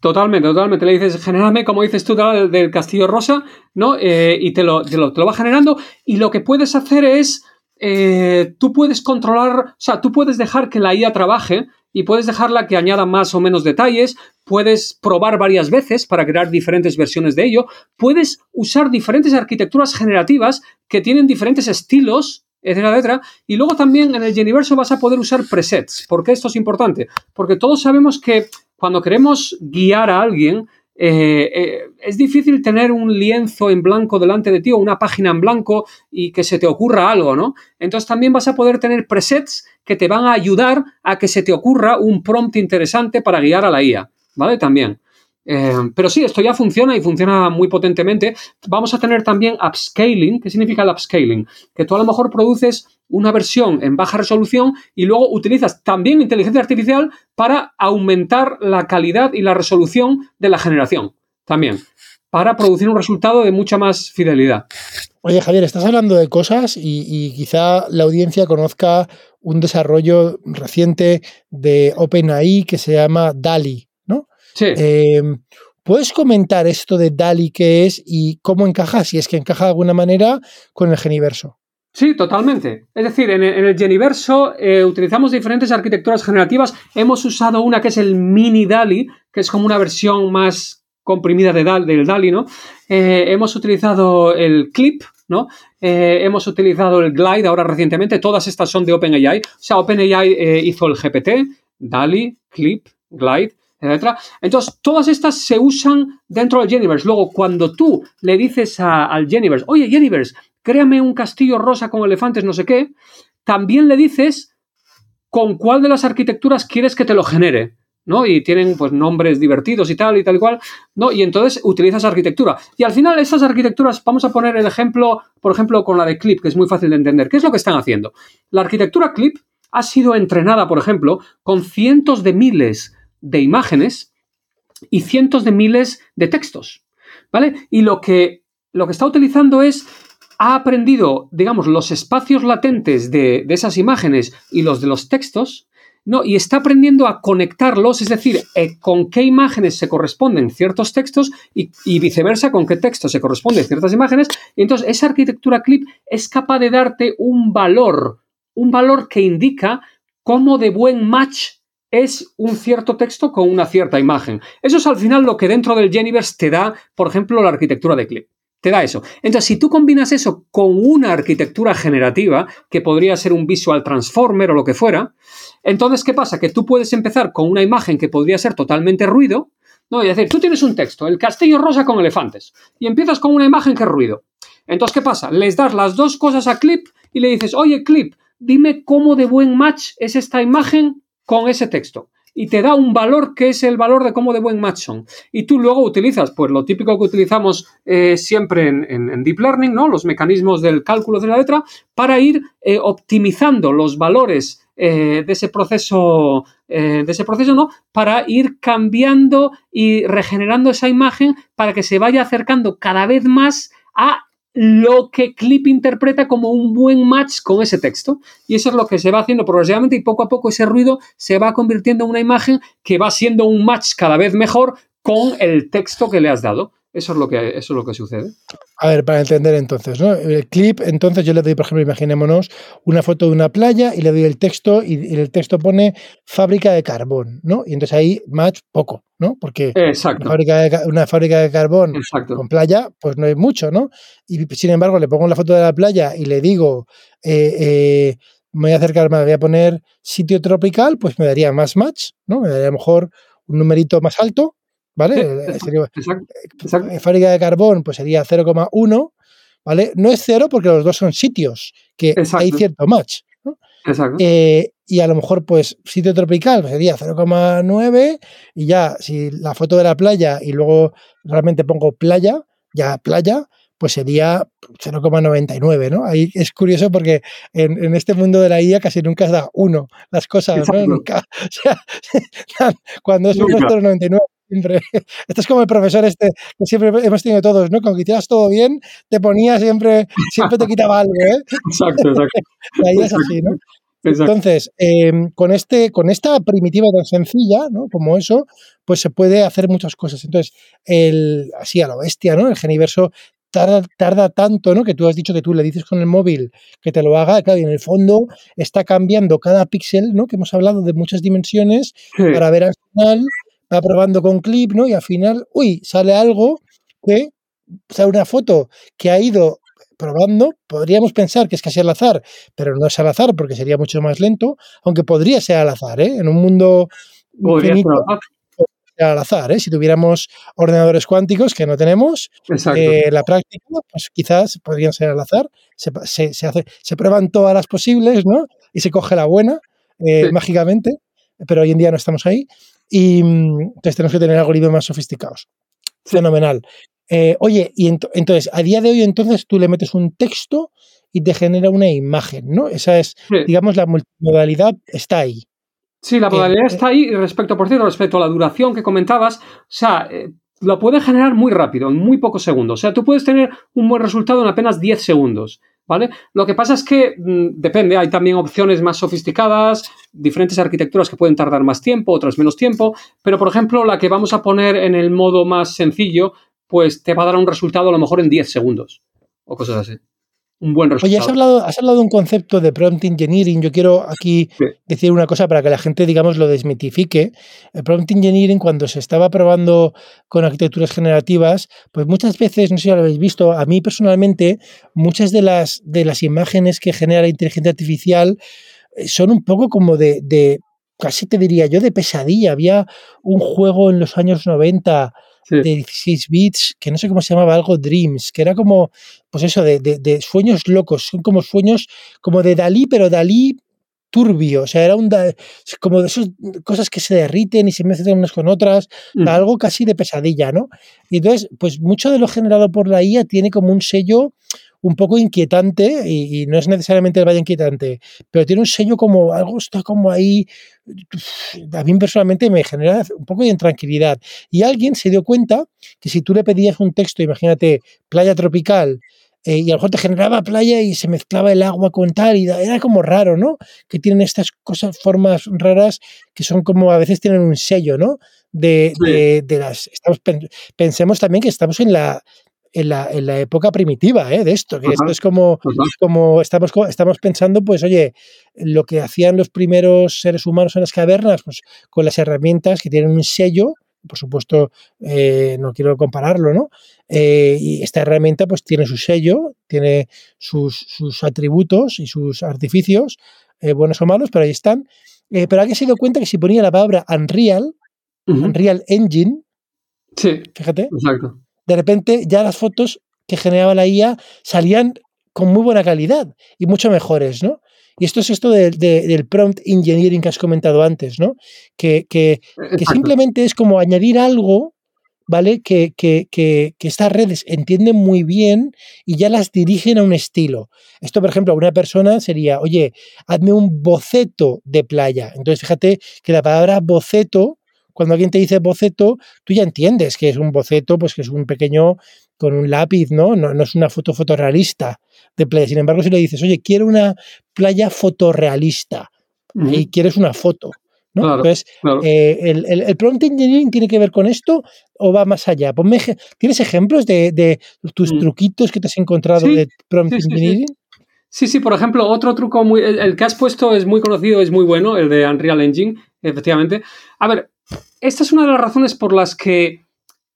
Totalmente, totalmente. Le dices, genérame, como dices tú, del, Castillo Rosa, ¿no? Eh, y te lo, te lo, va generando. Y lo que puedes hacer es, eh, tú puedes controlar, o sea, tú puedes dejar que la IA trabaje y puedes dejarla que añada más o menos detalles, puedes probar varias veces para crear diferentes versiones de ello, puedes usar diferentes arquitecturas generativas que tienen diferentes estilos etcétera, etcétera. Y luego también en el Geniverso vas a poder usar presets. ¿Por qué esto es importante? Porque todos sabemos que cuando queremos guiar a alguien, eh, eh, es difícil tener un lienzo en blanco delante de ti o una página en blanco y que se te ocurra algo, ¿no? Entonces también vas a poder tener presets que te van a ayudar a que se te ocurra un prompt interesante para guiar a la IA, ¿vale? También. Eh, pero sí, esto ya funciona y funciona muy potentemente. Vamos a tener también upscaling. ¿Qué significa el upscaling? Que tú a lo mejor produces una versión en baja resolución y luego utilizas también inteligencia artificial para aumentar la calidad y la resolución de la generación. También. Para producir un resultado de mucha más fidelidad. Oye, Javier, estás hablando de cosas y, y quizá la audiencia conozca un desarrollo reciente de OpenAI que se llama DALI. Em, ¿Puedes comentar esto de DALI qué es y cómo encaja, si es que encaja de alguna manera, con el Geniverso? Sí, totalmente. Es decir, en el, Geniverso eh, utilizamos diferentes arquitecturas generativas. Hemos usado una que es el Mini DALI, que es como una versión más comprimida de del DALI, ¿no? Eh, hemos utilizado el Clip, ¿no? Eh, hemos utilizado el Glide ahora recientemente. Todas estas son de OpenAI. O sea, OpenAI hizo el GPT, DALI, Clip, Glide. Entonces, todas estas se usan dentro del Geniverse. Luego, cuando tú le dices al Geniverse, oye, Geniverse, créame un castillo rosa con elefantes, no sé qué, también le dices con cuál de las arquitecturas quieres que te lo genere. ¿no? Y tienen pues nombres divertidos y tal y tal y cual, ¿no? Y entonces utilizas arquitectura. Y al final esas arquitecturas, vamos a poner el ejemplo, por ejemplo, con la de Clip, que es muy fácil de entender. ¿Qué es lo que están haciendo? La arquitectura Clip ha sido entrenada, por ejemplo, con cientos de miles de imágenes y cientos de miles de textos. ¿Vale? Y lo que, lo que está utilizando es ha aprendido, digamos, los espacios latentes de, esas imágenes y los de los textos, ¿no? Y está aprendiendo a conectarlos, es decir, eh, con qué imágenes se corresponden ciertos textos y, y, viceversa, con qué textos se corresponden ciertas imágenes. Y entonces esa arquitectura clip es capaz de darte un valor, un valor que indica cómo de buen match es un cierto texto con una cierta imagen. Eso es al final lo que dentro del Geniverse te da, por ejemplo, la arquitectura de clip. Te da eso. Entonces, si tú combinas eso con una arquitectura generativa, que podría ser un visual transformer o lo que fuera, entonces, ¿qué pasa? Que tú puedes empezar con una imagen que podría ser totalmente ruido, ¿no? Y decir, tú tienes un texto, el castillo rosa con elefantes, y empiezas con una imagen que es ruido. Entonces, ¿qué pasa? Les das las dos cosas a Clip y le dices, oye, Clip, dime cómo de buen match es esta imagen con ese texto y te da un valor que es el valor de cómo de buen match son. Y tú luego utilizas, pues lo típico que utilizamos eh, siempre en, Deep Learning, ¿no? Los mecanismos del cálculo de la letra, para ir eh, optimizando los valores eh, de ese proceso, de ese proceso, ¿no? Para ir cambiando y regenerando esa imagen para que se vaya acercando cada vez más a lo que Clip interpreta como un buen match con ese texto. Y eso es lo que se va haciendo progresivamente y poco a poco ese ruido se va convirtiendo en una imagen que va siendo un match cada vez mejor con el texto que le has dado. Eso es lo que, eso es lo que sucede. A ver, para entender entonces, ¿no? El clip, entonces yo le doy, por ejemplo, imaginémonos una foto de una playa y le doy el texto y, el texto pone fábrica de carbón, ¿no? Y entonces ahí match poco, ¿no? Porque Una, fábrica de, una fábrica de carbón con playa, pues no hay mucho, ¿no? Y sin embargo, le pongo la foto de la playa y le digo, eh, eh, me voy a acercar más, voy a poner sitio tropical, pues me daría más match, ¿no? Me daría a lo mejor un numerito más alto, ¿vale? Eh, eh, fábrica de carbón, pues sería 0,1, ¿vale? No es cero porque los dos son sitios, que hay cierto match. Eh, y a lo mejor pues sitio tropical sería 0,9 y ya si la foto de la playa y luego realmente pongo playa, ya playa, pues sería 0,99, ¿no? Ahí es curioso porque en, este mundo de la IA casi nunca da uno las cosas, ¿no? Nunca, cuando es un 0,99 siempre. Esto es como el profesor este que siempre hemos tenido todos, ¿no? Cuando hicieras todo bien, te ponía siempre, siempre te quitaba algo, ¿eh? Exacto, exacto. ahí es así, ¿no? Entonces, em, con, este, con esta primitiva tan sencilla, ¿no? Como eso, pues se puede hacer muchas cosas. Entonces, el, así a lo bestia, ¿no? El Geniverso tarda, tanto, ¿no? Que tú has dicho que tú le dices con el móvil que te lo haga, claro, y en el fondo está cambiando cada píxel, ¿no? Que hemos hablado de muchas dimensiones para ver al final, va probando con clip, ¿no? Y al final, uy, sale algo que, sale una foto que ha ido probando, podríamos pensar que es casi al azar, pero no es al azar porque sería mucho más lento, aunque podría ser al azar, ¿eh? En un mundo al azar. ¿eh? Si tuviéramos ordenadores cuánticos, que no tenemos, eh, la práctica, pues quizás podrían ser al azar. Se, se, hace, se prueban todas las posibles, ¿no? Y se coge la buena, eh, mágicamente, pero hoy en día no estamos ahí. Y mm, entonces tenemos que tener algoritmos más sofisticados. Fenomenal. oye, y entonces, a día de hoy, entonces tú le metes un texto y te genera una imagen, ¿no? Esa es, digamos, la multimodalidad está ahí. Sí, la modalidad está ahí. Y respecto, por cierto, respecto a la duración que comentabas, o sea, eh, lo puede generar muy rápido, en muy pocos segundos. O sea, tú puedes tener un buen resultado en apenas 10 segundos. ¿Vale? Lo que pasa es que mm, depende, hay también opciones más sofisticadas, diferentes arquitecturas que pueden tardar más tiempo, otras menos tiempo, pero por ejemplo, la que vamos a poner en el modo más sencillo, pues te va a dar un resultado a lo mejor en 10 segundos o cosas así un buen resultado. Oye, has hablado, has hablado de un concepto de prompt engineering. Yo quiero aquí decir una cosa para que la gente, digamos, lo desmitifique. El prompt engineering, cuando se estaba probando con arquitecturas generativas, pues muchas veces, no sé si lo habéis visto, a mí personalmente, muchas de las, de las imágenes que genera la inteligencia artificial eh, son un poco como de, de casi te diría yo, de pesadilla. Había un juego en los años 90 de 16 bits, que no sé cómo se llamaba, algo Dreams, que era como, pues eso, de, de, sueños locos, son como sueños como de Dalí, pero Dalí turbio, o sea, era un como de esas cosas que se derriten y se mezclan unas con otras, mm. algo casi de pesadilla, ¿no? Y entonces, pues mucho de lo generado por la IA tiene como un sello un poco inquietante y, no es necesariamente el valle inquietante, pero tiene un sello como algo está como ahí, a mí personalmente me genera un poco de intranquilidad. Y alguien se dio cuenta que si tú le pedías un texto, imagínate, playa tropical, eh, y a lo mejor te generaba playa y se mezclaba el agua con tal, y era como raro, ¿no? Que tienen estas cosas, formas raras que son como a veces tienen un sello, ¿no? De, de, las. Estamos, pensemos también que estamos en la en la, en la época primitiva ¿eh? de esto, que esto es como, como estamos, estamos pensando, pues oye, lo que hacían los primeros seres humanos en las cavernas, pues con las herramientas que tienen un sello, por supuesto, eh, no quiero compararlo, ¿no? Eh, y esta herramienta pues tiene su sello, tiene sus, sus atributos y sus artificios, buenos o malos, pero ahí están. pero alguien se dio cuenta que si ponía la palabra Unreal, Unreal Engine, sí, fíjate, exacto de repente ya las fotos que generaba la IA salían con muy buena calidad y mucho mejores, ¿no? Y esto es esto del prompt engineering que has comentado antes, ¿no? Que, que, simplemente es como añadir algo, ¿vale? Que, que, estas redes entienden muy bien y ya las dirigen a un estilo. Esto, por ejemplo, a una persona sería, oye, hazme un boceto de playa. Entonces, fíjate que la palabra boceto cuando alguien te dice boceto, tú ya entiendes que es un boceto, pues que es un pequeño con un lápiz, ¿no? No, es una foto fotorrealista de playa. Sin embargo, si le dices, oye, quiero una playa fotorrealista y quieres una foto, ¿no? Entonces, eh, el, prompt engineering tiene que ver con esto o va más allá? ¿Tienes ejemplos de, tus mm. truquitos que te has encontrado de prompt engineering? Sí, sí, por ejemplo, otro truco muy. el, que has puesto es muy conocido, es muy bueno, el de Unreal Engine, efectivamente. A ver, esta es una de las razones por las que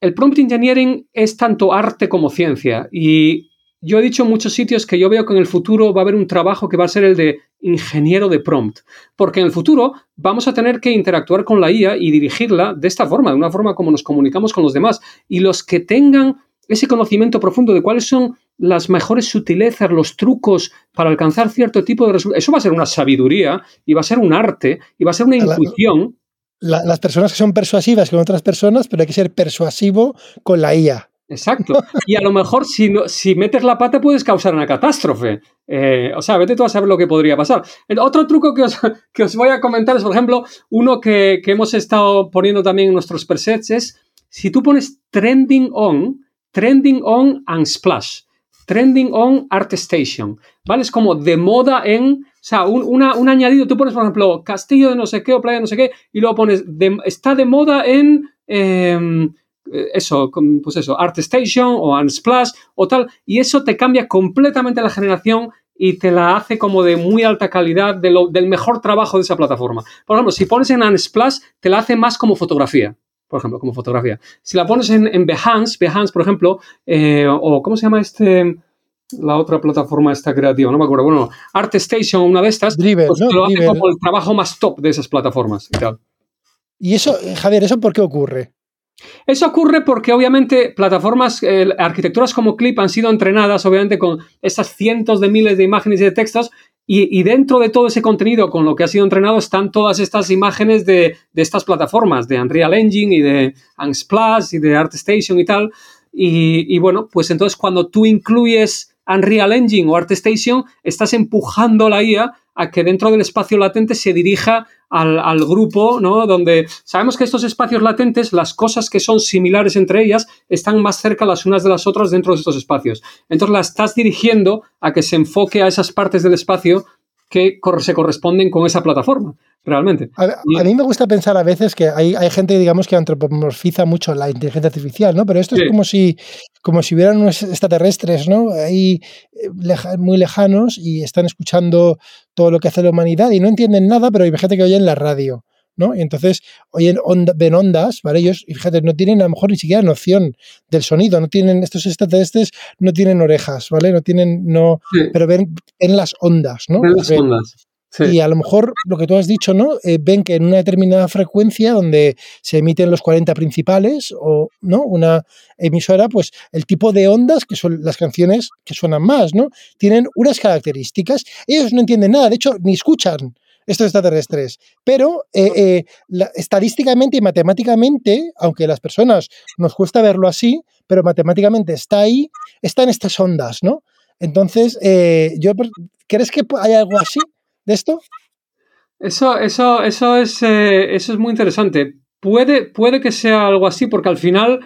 el prompt engineering es tanto arte como ciencia. Y yo he dicho en muchos sitios que yo veo que en el futuro va a haber un trabajo que va a ser el de ingeniero de prompt. Porque en el futuro vamos a tener que interactuar con la IA y dirigirla de esta forma, de una forma como nos comunicamos con los demás. Y los que tengan ese conocimiento profundo de cuáles son las mejores sutilezas, los trucos para alcanzar cierto tipo de resultados. Eso va a ser una sabiduría y va a ser un arte y va a ser una intuición. las personas que son persuasivas con otras personas, pero hay que ser persuasivo con la IA. Exacto. Y a lo mejor si, metes la pata puedes causar una catástrofe. Eh, o sea, vete tú a saber lo que podría pasar. Otro truco que os, voy a comentar es, por ejemplo, uno que, hemos estado poniendo también en nuestros presets es, si tú pones trending on, trending on and splash, trending on ArtStation, ¿vale? Es como de moda en, o sea, un, añadido, tú pones, por ejemplo, castillo de no sé qué o playa de no sé qué, y luego pones, está de moda en... Em, eso, pues eso, ArtStation o Unsplash o tal, y eso te cambia completamente la generación y te la hace como de muy alta calidad, del mejor trabajo de esa plataforma. Por ejemplo, si pones en Unsplash, te la hace más como fotografía. Por ejemplo, como fotografía. Si la pones en, en Behance, Behance, por ejemplo, eh, o ¿cómo se llama este? La otra plataforma esta creativa, no me acuerdo. Bueno, ArtStation, una de estas, Driver, pues te lo hace como el trabajo más top de esas plataformas y tal. Y eso, Javier, ¿eso por qué ocurre? Eso ocurre porque obviamente plataformas, eh, arquitecturas como Clip han sido entrenadas obviamente con estas cientos de miles de imágenes y de textos y, dentro de todo ese contenido con lo que ha sido entrenado están todas estas imágenes de, estas plataformas, de Unreal Engine y de Unsplash y de ArtStation y tal. Y, y bueno, pues entonces cuando tú incluyes Unreal Engine o ArtStation, estás empujando la IA a que dentro del espacio latente se dirija al, grupo, ¿no? Donde sabemos que estos espacios latentes, las cosas que son similares entre ellas, están más cerca las unas de las otras dentro de estos espacios. Entonces la estás dirigiendo a que se enfoque a esas partes del espacio que se corresponden con esa plataforma, realmente. A, mí me gusta pensar a veces que hay, hay, gente, digamos, que antropomorfiza mucho la inteligencia artificial, ¿no? Pero esto es como si, como si hubieran unos extraterrestres, ¿no? Ahí eh, muy lejanos y están escuchando todo lo que hace la humanidad y no entienden nada, pero hay gente que oye en la radio. ¿no? Y entonces oyen ven ondas, ¿vale? Ellos, y fíjate, no tienen a lo mejor ni siquiera noción del sonido, no tienen, estos extraterrestres no tienen orejas, ¿vale? No tienen, no, pero ven, en las ondas, ¿no? las ondas. Y a lo mejor lo que tú has dicho, ¿no? Eh, ven que en una determinada frecuencia donde se emiten los 40 principales o, ¿no? Una emisora, pues el tipo de ondas, que son las canciones que suenan más, ¿no? Tienen unas características. Ellos no entienden nada, de hecho, ni escuchan estos extraterrestres. Pero eh, eh, estadísticamente y matemáticamente, aunque las personas nos cuesta verlo así, pero matemáticamente está ahí, están estas ondas, ¿no? Entonces, eh, yo, ¿crees que hay algo así de esto? Eso, eso, eso, es, eso es muy interesante. Puede, puede que sea algo así, porque al final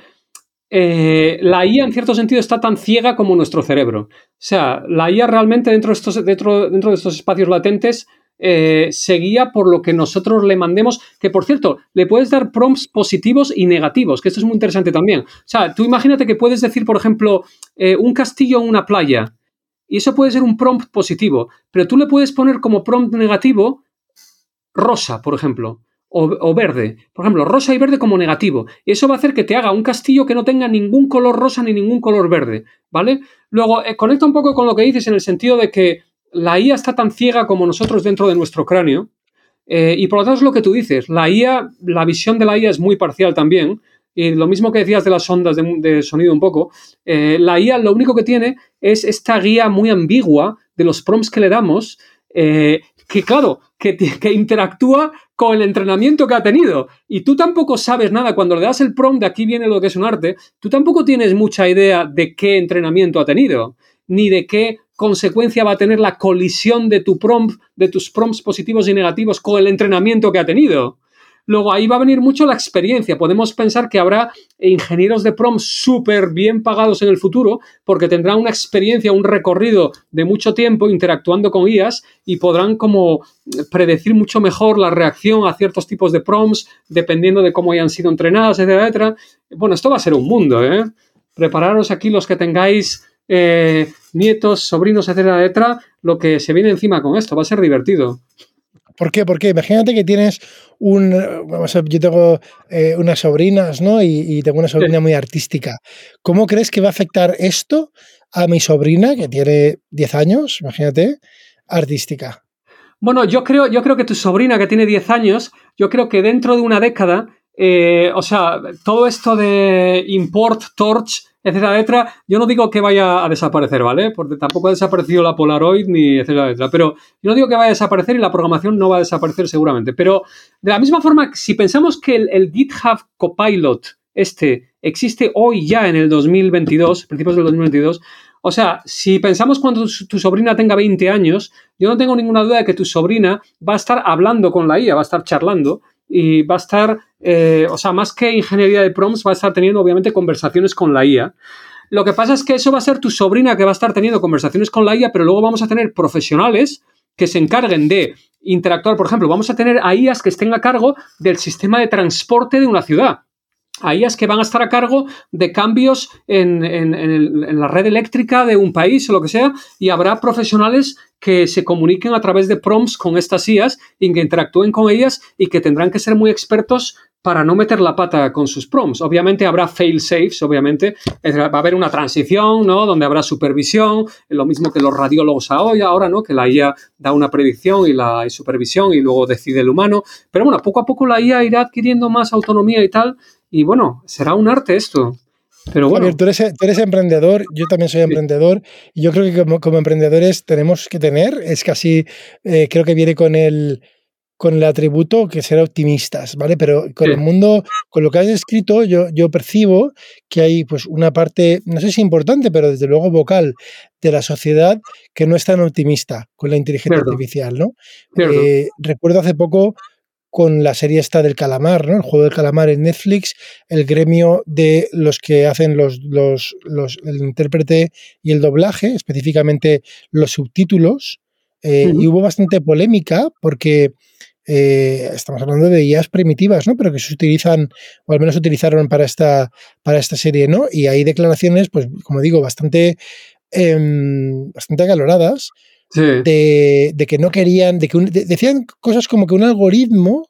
la IA en cierto sentido está tan ciega como nuestro cerebro. O sea, la IA realmente dentro de estos, dentro, dentro de estos espacios latentes eh, seguía por lo que nosotros le mandemos, que por cierto, le puedes dar prompts positivos y negativos, que esto es muy interesante también. O sea, tú imagínate que puedes decir, por ejemplo, eh, un castillo en una playa, y eso puede ser un prompt positivo, pero tú le puedes poner como prompt negativo rosa, por ejemplo. O, verde. Por ejemplo, rosa y verde como negativo. Y eso va a hacer que te haga un castillo que no tenga ningún color rosa ni ningún color verde. ¿Vale? Luego, eh, conecta un poco con lo que dices en el sentido de que la IA está tan ciega como nosotros dentro de nuestro cráneo. Eh, y por lo tanto es lo que tú dices. La IA, la visión de la IA es muy parcial también. Y lo mismo que decías de las ondas de, sonido un poco. Eh, la IA lo único que tiene es esta guía muy ambigua de los prompts que le damos. Eh, que claro, que, que, interactúa con el entrenamiento que ha tenido. Y tú tampoco sabes nada. Cuando le das el prompt, de aquí viene lo que es un arte, tú tampoco tienes mucha idea de qué entrenamiento ha tenido, ni de qué consecuencia va a tener la colisión de tu prompt, de tus prompts positivos y negativos con el entrenamiento que ha tenido. Luego ahí va a venir mucho la experiencia. Podemos pensar que habrá ingenieros de prompts súper bien pagados en el futuro porque tendrán una experiencia, un recorrido de mucho tiempo interactuando con IAS y podrán como predecir mucho mejor la reacción a ciertos tipos de prompts dependiendo de cómo hayan sido entrenadas, etcétera, Bueno, esto va a ser un mundo, ¿eh? Prepararos aquí los que tengáis eh, nietos, sobrinos, etcétera, etcétera, lo que se viene encima con esto. Va a ser divertido. ¿Por qué? Porque imagínate que tienes un. Vamos a, yo tengo eh, unas sobrinas, ¿no? Y, tengo una sobrina muy artística. ¿Cómo crees que va a afectar esto a mi sobrina, que tiene 10 años, imagínate, artística? Bueno, yo creo, yo creo que tu sobrina, que tiene 10 años, yo creo que dentro de una década eh, o sea, todo esto de import, torch, etcétera, etcétera, yo no digo que vaya a desaparecer, ¿vale? Porque tampoco ha desaparecido la Polaroid ni etcétera, etcétera. Pero yo no digo que vaya a desaparecer y la programación no va a desaparecer seguramente. Pero de la misma forma, si pensamos que el, GitHub Copilot, este, existe hoy ya en el 2022, principios del 2022, o sea, si pensamos cuando tu sobrina tenga 20 años, yo no tengo ninguna duda de que tu sobrina va a estar hablando con la IA, va a estar charlando y va a estar, eh, o sea, más que ingeniería de prompts, va a estar teniendo obviamente conversaciones con la IA. Lo que pasa es que eso va a ser tu sobrina que va a estar teniendo conversaciones con la IA, pero luego vamos a tener profesionales que se encarguen de interactuar. Por ejemplo, vamos a tener a IAs que estén a cargo del sistema de transporte de una ciudad a IAs que van a estar a cargo de cambios en, en, la red eléctrica de un país o lo que sea, y habrá profesionales que se comuniquen a través de prompts con estas IAs y que interactúen con ellas y que tendrán que ser muy expertos para no meter la pata con sus prompts. Obviamente habrá fail safes, obviamente va a haber una transición, ¿no? Donde habrá supervisión, lo mismo que los radiólogos ahora, ¿no? Que la IA da una predicción y la supervisión y luego decide el humano. Pero bueno, poco a poco la IA irá adquiriendo más autonomía y tal. Y bueno, será un arte esto. Pero bueno. tú eres, emprendedor, yo también soy emprendedor, y yo creo que como, emprendedores tenemos que tener, es casi, eh, creo que viene con el, con el atributo que ser optimistas, ¿vale? Pero con el mundo, con lo que has escrito, yo, yo percibo que hay pues una parte, no sé si importante, pero desde luego vocal de la sociedad que no es tan optimista con la inteligencia artificial, ¿no? Eh, recuerdo hace poco con la serie esta del calamar, ¿no? El juego del calamar en Netflix, el gremio de los que hacen los, los, el intérprete y el doblaje, específicamente los subtítulos, eh, y hubo bastante polémica porque eh, estamos hablando de IAs primitivas, ¿no? Pero que se utilizan, o al menos se utilizaron para esta, para esta serie, ¿no? Y hay declaraciones, pues, como digo, bastante, em, bastante acaloradas de, que no querían, de que decían cosas como que un algoritmo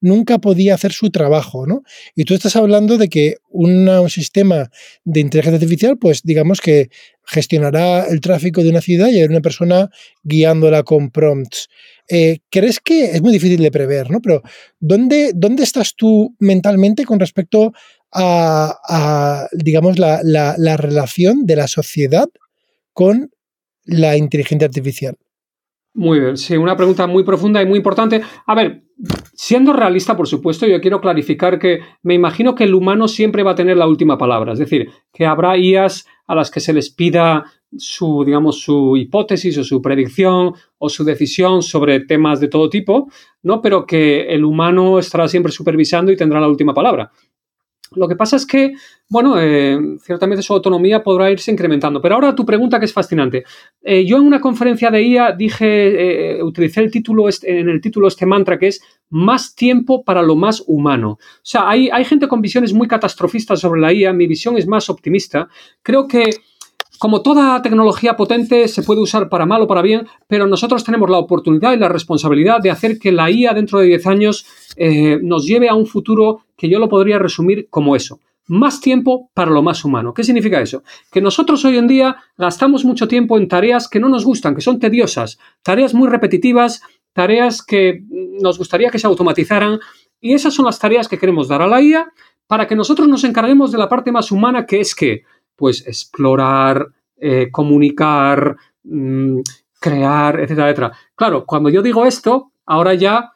nunca podía hacer su trabajo, ¿no? Y tú estás hablando de que un sistema de inteligencia artificial, pues digamos que gestionará el tráfico de una ciudad y hay una persona guiándola con prompts. Eh, ¿Crees que es muy difícil de prever, ¿no? Pero ¿dónde, dónde estás tú mentalmente con respecto a, digamos, la, la relación de la sociedad con la inteligencia artificial? Muy bien, sí, una pregunta muy profunda y muy importante. A ver, siendo realista, por supuesto, yo quiero clarificar que me imagino que el humano siempre va a tener la última palabra, es decir, que habrá IAs a las que se les pida su, digamos, su hipótesis o su predicción o su decisión sobre temas de todo tipo, ¿no? Pero que el humano estará siempre supervisando y tendrá la última palabra. Lo que pasa es que, bueno, eh, ciertamente su autonomía podrá irse incrementando. Pero ahora tu pregunta que es fascinante. Eh, yo en una conferencia de IA dije, eh, utilicé el título en el título este mantra que es más tiempo para lo más humano. O sea, hay, hay gente con visiones muy catastrofistas sobre la IA. Mi visión es más optimista. Creo que como toda tecnología potente se puede usar para mal o para bien, pero nosotros tenemos la oportunidad y la responsabilidad de hacer que la IA dentro de 10 años eh, nos lleve a un futuro que yo lo podría resumir como eso. Más tiempo para lo más humano. ¿Qué significa eso? Que nosotros hoy en día gastamos mucho tiempo en tareas que no nos gustan, que son tediosas, tareas muy repetitivas, tareas que nos gustaría que se automatizaran, y esas son las tareas que queremos dar a la IA para que nosotros nos encarguemos de la parte más humana, que es que pues explorar, eh, comunicar, mm, crear, etcétera, etcétera. Claro, cuando yo digo esto, ahora ya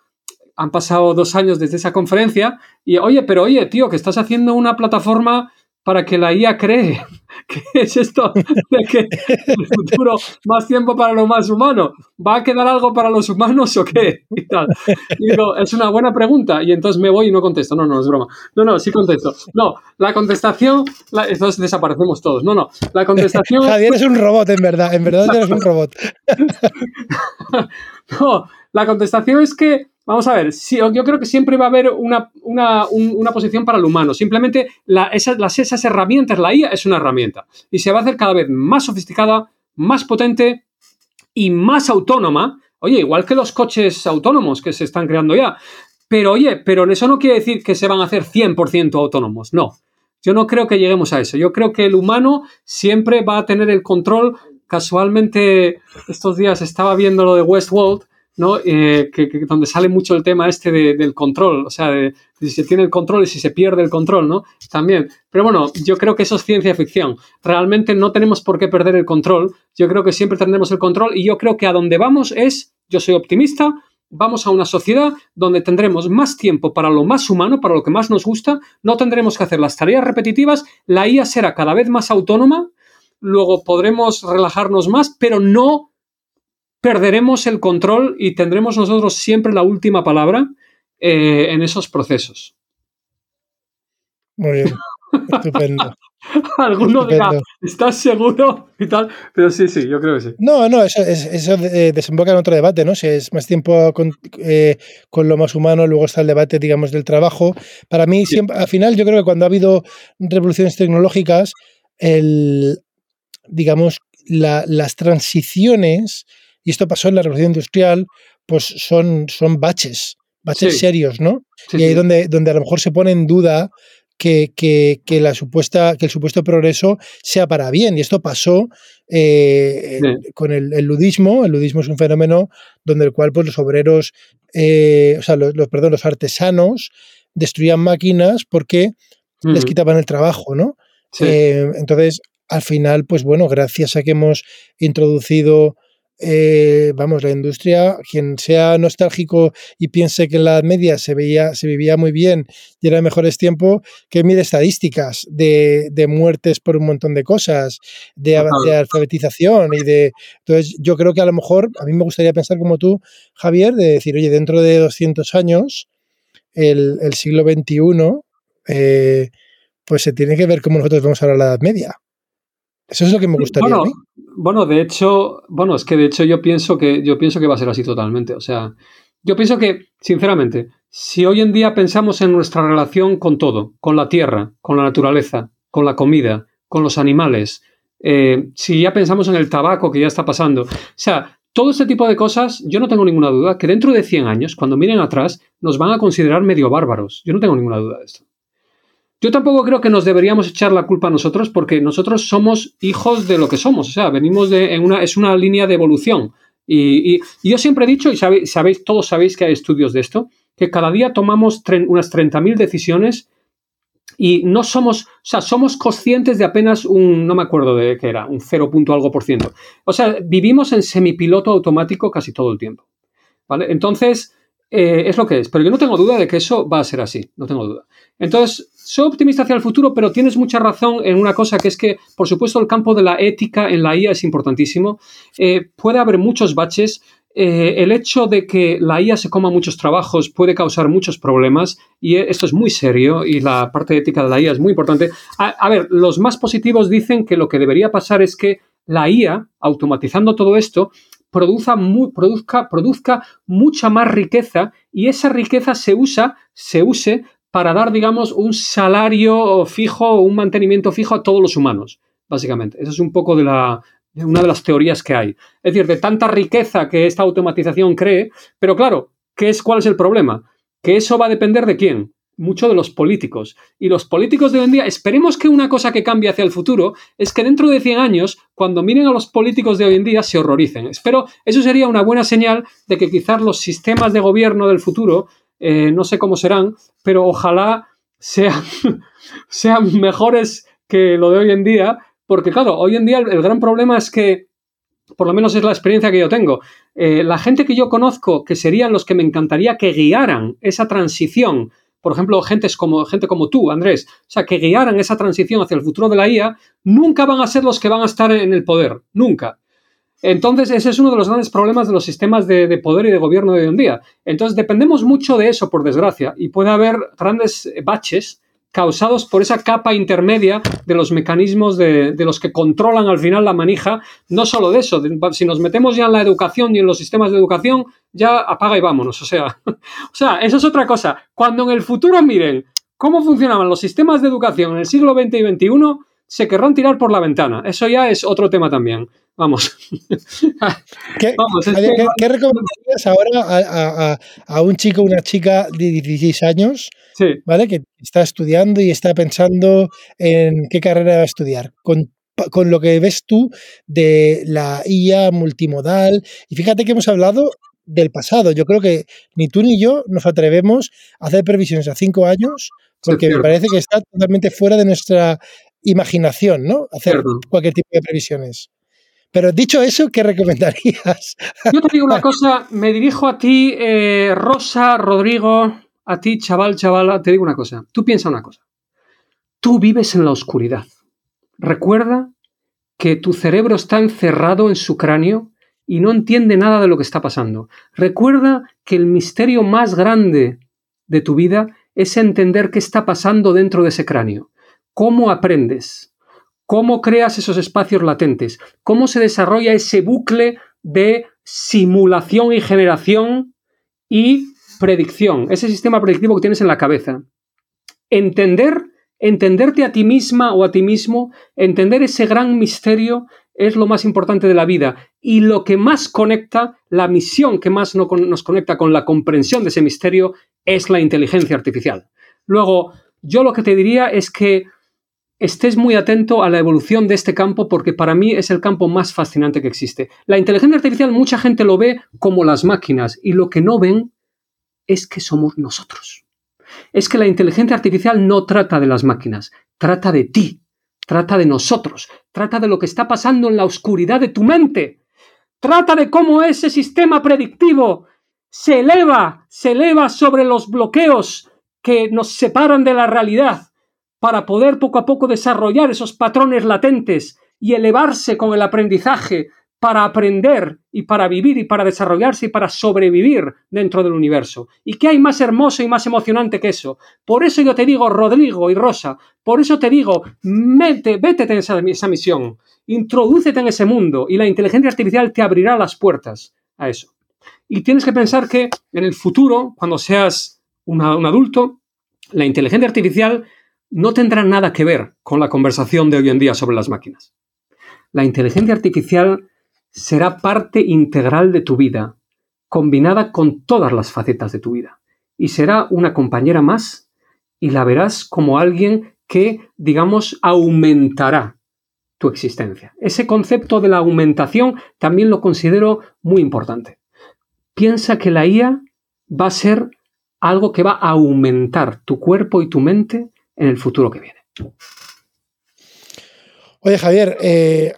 han pasado dos años desde esa conferencia y, oye, pero oye, tío, que estás haciendo una plataforma para que la IA cree. ¿Qué es esto de que el futuro más tiempo para lo más humano? ¿Va a quedar algo para los humanos o qué? Y tal. digo, es una buena pregunta y entonces me voy y no contesto. No, no, es broma. No, no, sí contesto. No, la contestación, entonces desaparecemos todos. No, no, la contestación... Javier es un robot, en verdad, en verdad eres un robot. no, la contestación es que Vamos a ver, yo creo que siempre va a haber una, posición para el humano. Simplemente esas, las, esas herramientas, la IA es una herramienta. Y se va a hacer cada vez más sofisticada, más potente y más autónoma. Oye, igual que los coches autónomos que se están creando ya. Pero oye, pero eso no quiere decir que se van a hacer 100% autónomos. No. Yo no creo que lleguemos a eso. Yo creo que el humano siempre va a tener el control. Casualmente, estos días estaba viendo lo de Westworld ¿no? Eh, que, donde sale mucho el tema este del control, o sea, de, si se tiene el control y si se pierde el control, ¿no? También. Pero bueno, yo creo que eso es ciencia ficción. Realmente no tenemos por qué perder el control. Yo creo que siempre tendremos el control y yo creo que a donde vamos es, yo soy optimista, vamos a una sociedad donde tendremos más tiempo para lo más humano, para lo que más nos gusta, no tendremos que hacer las tareas repetitivas, la IA será cada vez más autónoma, luego podremos relajarnos más, pero no perderemos el control y tendremos nosotros siempre la última palabra eh, en esos procesos. Muy bien, estupendo. Alguno dirá, ¿estás seguro? Y tal, pero sí, sí, yo creo que sí. No, no, eso, eso desemboca en otro debate, ¿no? Si es más tiempo eh, con, lo más humano, luego está el debate, digamos, del trabajo. Para mí, siempre, al final, yo creo que cuando ha habido revoluciones tecnológicas, el, digamos, las transiciones, y esto pasó en la revolución industrial, pues son, son baches, baches serios, ¿no? y ahí donde, donde a lo mejor se pone en duda que, que, la supuesta, que el supuesto progreso sea para bien. Y esto pasó eh, con el, ludismo. El ludismo es un fenómeno donde el cual pues, los obreros, eh, o sea, los, perdón, los artesanos destruían máquinas porque les quitaban el trabajo, ¿no? Eh, entonces, al final, pues bueno, gracias a que hemos introducido eh, vamos, la industria, quien sea nostálgico y piense que en la Edad Media se, veía, se vivía muy bien y era mejores tiempos, que mide estadísticas de, muertes por un montón de cosas, de, alfabetización y de... Entonces, yo creo que a lo mejor, a mí me gustaría pensar como tú, Javier, de decir, oye, dentro de 200 años, el, siglo XXI, eh, pues se tiene que ver cómo nosotros vamos a la Edad Media. Eso es lo que me gustaría. Bueno, bueno, de hecho, bueno, es que de hecho yo pienso que yo pienso que va a ser así totalmente. O sea, yo pienso que, sinceramente, si hoy en día pensamos en nuestra relación con todo, con la tierra, con la naturaleza, con la comida, con los animales, eh, si ya pensamos en el tabaco que ya está pasando, o sea, todo este tipo de cosas, yo no tengo ninguna duda que dentro de 100 años, cuando miren atrás, nos van a considerar medio bárbaros. Yo no tengo ninguna duda de esto. Yo tampoco creo que nos deberíamos echar la culpa a nosotros porque nosotros somos hijos de lo que somos. O sea, venimos de en una, es una línea de evolución. Y, yo siempre he dicho, y sabéis, todos sabéis que hay estudios de esto, que cada día tomamos unas 30.000 decisiones y no somos, o sea, somos conscientes de apenas un, no me acuerdo de qué era, un 0. algo por ciento. O sea, vivimos en semipiloto automático casi todo el tiempo. ¿Vale? Entonces, eh, es lo que es. Pero yo no tengo duda de que eso va a ser así, no tengo duda. Entonces, soy optimista hacia el futuro, pero tienes mucha razón en una cosa que es que, por supuesto, el campo de la ética en la IA es importantísimo. Eh, puede haber muchos baches. Eh, el hecho de que la IA se coma muchos trabajos puede causar muchos problemas y esto es muy serio y la parte ética de la IA es muy importante. A, ver, los más positivos dicen que lo que debería pasar es que la IA, automatizando todo esto, produzca, mucha más riqueza y esa riqueza se usa, se use para dar, digamos, un salario fijo un mantenimiento fijo a todos los humanos, básicamente. Esa es un poco de la, una de las teorías que hay. Es decir, de tanta riqueza que esta automatización cree, pero claro, ¿qué es, ¿cuál es el problema? Que eso va a depender de quién, mucho de los políticos. Y los políticos de hoy en día, esperemos que una cosa que cambie hacia el futuro es que dentro de 100 años, cuando miren a los políticos de hoy en día, se horroricen. Espero, eso sería una buena señal de que quizás los sistemas de gobierno del futuro eh, no sé cómo serán, pero ojalá sean, sean mejores que lo de hoy en día, porque claro, hoy en día el, gran problema es que, por lo menos es la experiencia que yo tengo, eh, la gente que yo conozco, que serían los que me encantaría que guiaran esa transición, por ejemplo, gente como, gente como tú, Andrés, o sea, que guiaran esa transición hacia el futuro de la IA, nunca van a ser los que van a estar en el poder, nunca. Entonces, ese es uno de los grandes problemas de los sistemas de, poder y de gobierno de hoy en día. Entonces, dependemos mucho de eso, por desgracia, y puede haber grandes baches causados por esa capa intermedia de los mecanismos de, los que controlan al final la manija. No solo de eso, si nos metemos ya en la educación y en los sistemas de educación, ya apaga y vámonos. O sea, o sea, eso es otra cosa. Cuando en el futuro miren cómo funcionaban los sistemas de educación en el siglo XX y XXI, se querrán tirar por la ventana. Eso ya es otro tema también. Vamos. ¿Qué, recomendarías ahora a, un chico una chica de 16 años ¿vale? que está estudiando y está pensando en qué carrera va a estudiar? Con, lo que ves tú de la IA multimodal. Y fíjate que hemos hablado del pasado. Yo creo que ni tú ni yo nos atrevemos a hacer previsiones a cinco años porque me parece que está totalmente fuera de nuestra imaginación, ¿no? Hacer cualquier tipo de previsiones. Pero dicho eso, ¿qué recomendarías? Yo te digo una cosa, me dirijo a ti, eh, Rosa, Rodrigo, a ti, chaval, chavala, te digo una cosa. Tú piensa una cosa. Tú vives en la oscuridad. Recuerda que tu cerebro está encerrado en su cráneo y no entiende nada de lo que está pasando. Recuerda que el misterio más grande de tu vida es entender qué está pasando dentro de ese cráneo. ¿Cómo aprendes? ¿Cómo creas esos espacios latentes? ¿Cómo se desarrolla ese bucle de simulación y generación y predicción? Ese sistema predictivo que tienes en la cabeza. Entender, entenderte a ti misma o a ti mismo, entender ese gran misterio es lo más importante de la vida y lo que más conecta, la misión que más nos conecta con la comprensión de ese misterio es la inteligencia artificial. Luego, yo lo que te diría es que estés muy atento a la evolución de este campo porque para mí es el campo más fascinante que existe. La inteligencia artificial mucha gente lo ve como las máquinas y lo que no ven es que somos nosotros. Es que la inteligencia artificial no trata de las máquinas, trata de ti, Trata de nosotros, trata de lo que está pasando en la oscuridad de tu mente. Trata de cómo ese sistema predictivo se eleva, se eleva sobre los bloqueos que nos separan de la realidad para poder poco a poco desarrollar esos patrones latentes y elevarse con el aprendizaje para aprender y para vivir y para desarrollarse y para sobrevivir dentro del universo. ¿Y qué hay más hermoso y más emocionante que eso? Por eso yo te digo, Rodrigo y Rosa, por eso te digo, mete, vete en esa, esa misión, introdúcete en ese mundo y la inteligencia artificial te abrirá las puertas a eso. Y tienes que pensar que en el futuro, cuando seas un adulto, la inteligencia artificial no tendrá nada que ver con la conversación de hoy en día sobre las máquinas. La inteligencia artificial será parte integral de tu vida, combinada con todas las facetas de tu vida. Y será una compañera más y la verás como alguien que, digamos, aumentará tu existencia. Ese concepto de la aumentación también lo considero muy importante. Piensa que la IA va a ser algo que va a aumentar tu cuerpo y tu mente en el futuro que viene. Oye, Javier, eh,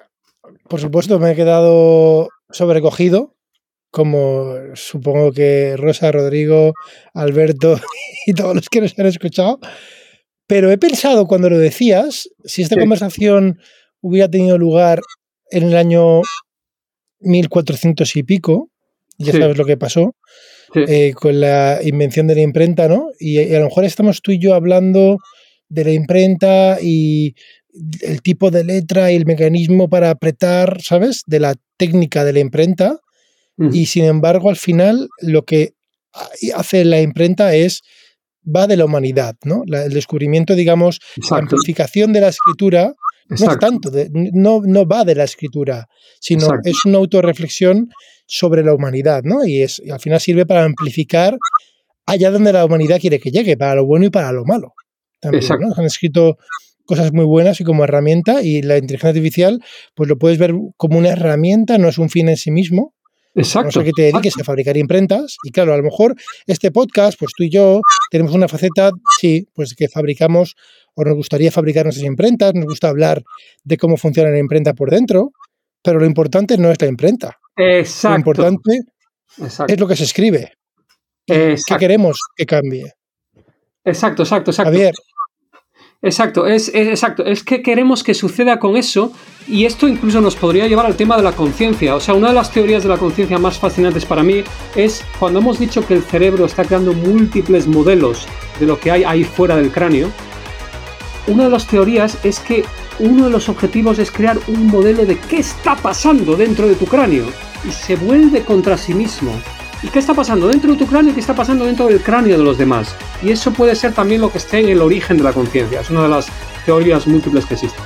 por supuesto, me he quedado sobrecogido, como supongo que Rosa, Rodrigo, Alberto y todos los que nos han escuchado. Pero he pensado cuando lo decías, si esta conversación hubiera tenido lugar en el año 1400 y pico, ya sabes lo que pasó, eh, con la invención de la imprenta, ¿no? y, a lo mejor estamos tú y yo hablando de la imprenta y el tipo de letra y el mecanismo para apretar, ¿sabes? De la técnica de la imprenta. Y sin embargo, al final, lo que hace la imprenta es va de la humanidad, ¿no? el descubrimiento, digamos, la amplificación de la escritura no es tanto, no, no va de la escritura, sino es una autorreflexión sobre la humanidad, ¿no? Y, es, al final sirve para amplificar allá donde la humanidad quiere que llegue, para lo bueno y para lo malo. También, ¿no? Han escrito cosas muy buenas y como herramienta y la inteligencia artificial pues lo puedes ver como una herramienta, no es un fin en sí mismo. Exacto. No sé que te dediques a fabricar imprentas y claro, a lo mejor este podcast, pues tú y yo tenemos una faceta, sí, pues que fabricamos o nos gustaría fabricar nuestras imprentas, nos gusta hablar de cómo funciona la imprenta por dentro, pero lo importante no es la imprenta. Exacto. Lo importante es lo que se escribe. ¿Qué queremos que cambie? Exacto, exacto, exacto. Javier, Exacto, es, exacto. Es que queremos que suceda con eso y esto incluso nos podría llevar al tema de la conciencia. O sea, una de las teorías de la conciencia más fascinantes para mí es cuando hemos dicho que el cerebro está creando múltiples modelos de lo que hay ahí fuera del cráneo. Una de las teorías es que uno de los objetivos es crear un modelo de qué está pasando dentro de tu cráneo y se vuelve contra sí mismo. ¿Y qué está pasando dentro de tu cráneo y qué está pasando dentro del cráneo de los demás? Y eso puede ser también lo que esté en el origen de la conciencia. Es una de las teorías múltiples que existen.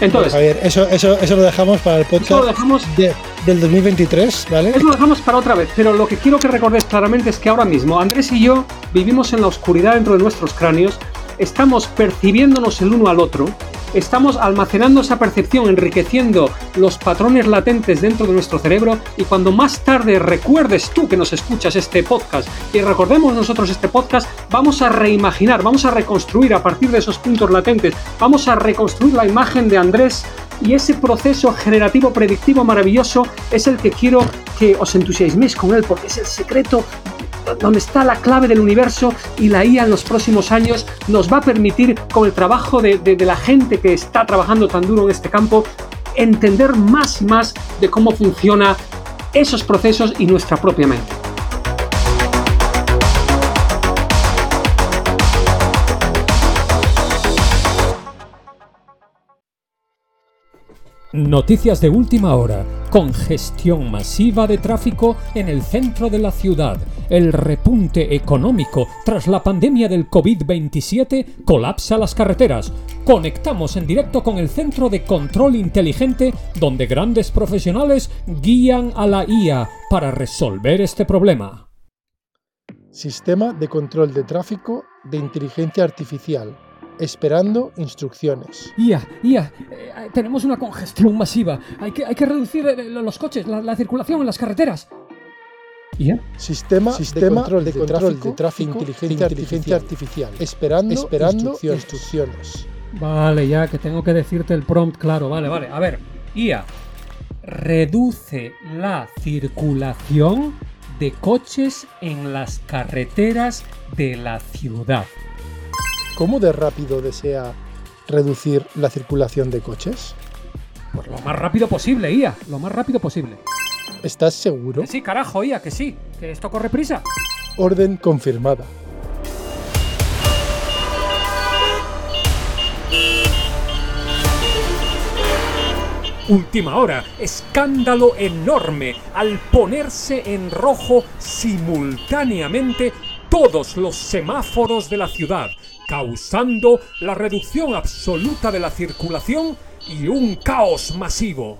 Entonces, Javier, eso, eso, eso lo dejamos para el podcast lo dejamos, del 2023, ¿vale? Eso lo dejamos para otra vez, pero lo que quiero que recordéis claramente es que ahora mismo Andrés y yo vivimos en la oscuridad dentro de nuestros cráneos, estamos percibiéndonos el uno al otro estamos almacenando esa percepción, enriqueciendo los patrones latentes dentro de nuestro cerebro y cuando más tarde recuerdes tú que nos escuchas este podcast y recordemos nosotros este podcast, vamos a reimaginar, vamos a reconstruir a partir de esos puntos latentes, vamos a reconstruir la imagen de Andrés y ese proceso generativo predictivo maravilloso es el que quiero que os entusiasméis con él porque es el secreto donde está la clave del universo y la IA en los próximos años nos va a permitir, con el trabajo de, de la gente que está trabajando tan duro en este campo, entender más y más de cómo funciona esos procesos y nuestra propia mente. Noticias de última hora. Congestión masiva de tráfico en el centro de la ciudad. El repunte económico tras la pandemia del COVID-27 colapsa las carreteras. Conectamos en directo con el Centro de Control Inteligente donde grandes profesionales guían a la IA para resolver este problema. Sistema de control de tráfico de inteligencia artificial esperando instrucciones. IA, IA, eh, tenemos una congestión masiva. Hay que, hay que reducir eh, los coches, la, circulación en las carreteras. IA. Sistema, Sistema de control de, tráfico, de tráfico, inteligencia, artificial, artificial, esperando, esperando instrucciones. Vale, ya que tengo que decirte el prompt claro. Vale, vale. A ver, IA, reduce la circulación de coches en las carreteras de la ciudad. ¿Cómo de rápido desea reducir la circulación de coches? Pues lo más rápido posible, IA, lo más rápido posible. ¿Estás seguro? sí, carajo, IA, que sí, que esto corre prisa. Orden confirmada. Última hora, escándalo enorme al ponerse en rojo simultáneamente todos los semáforos de la ciudad causando la reducción absoluta de la circulación y un caos masivo.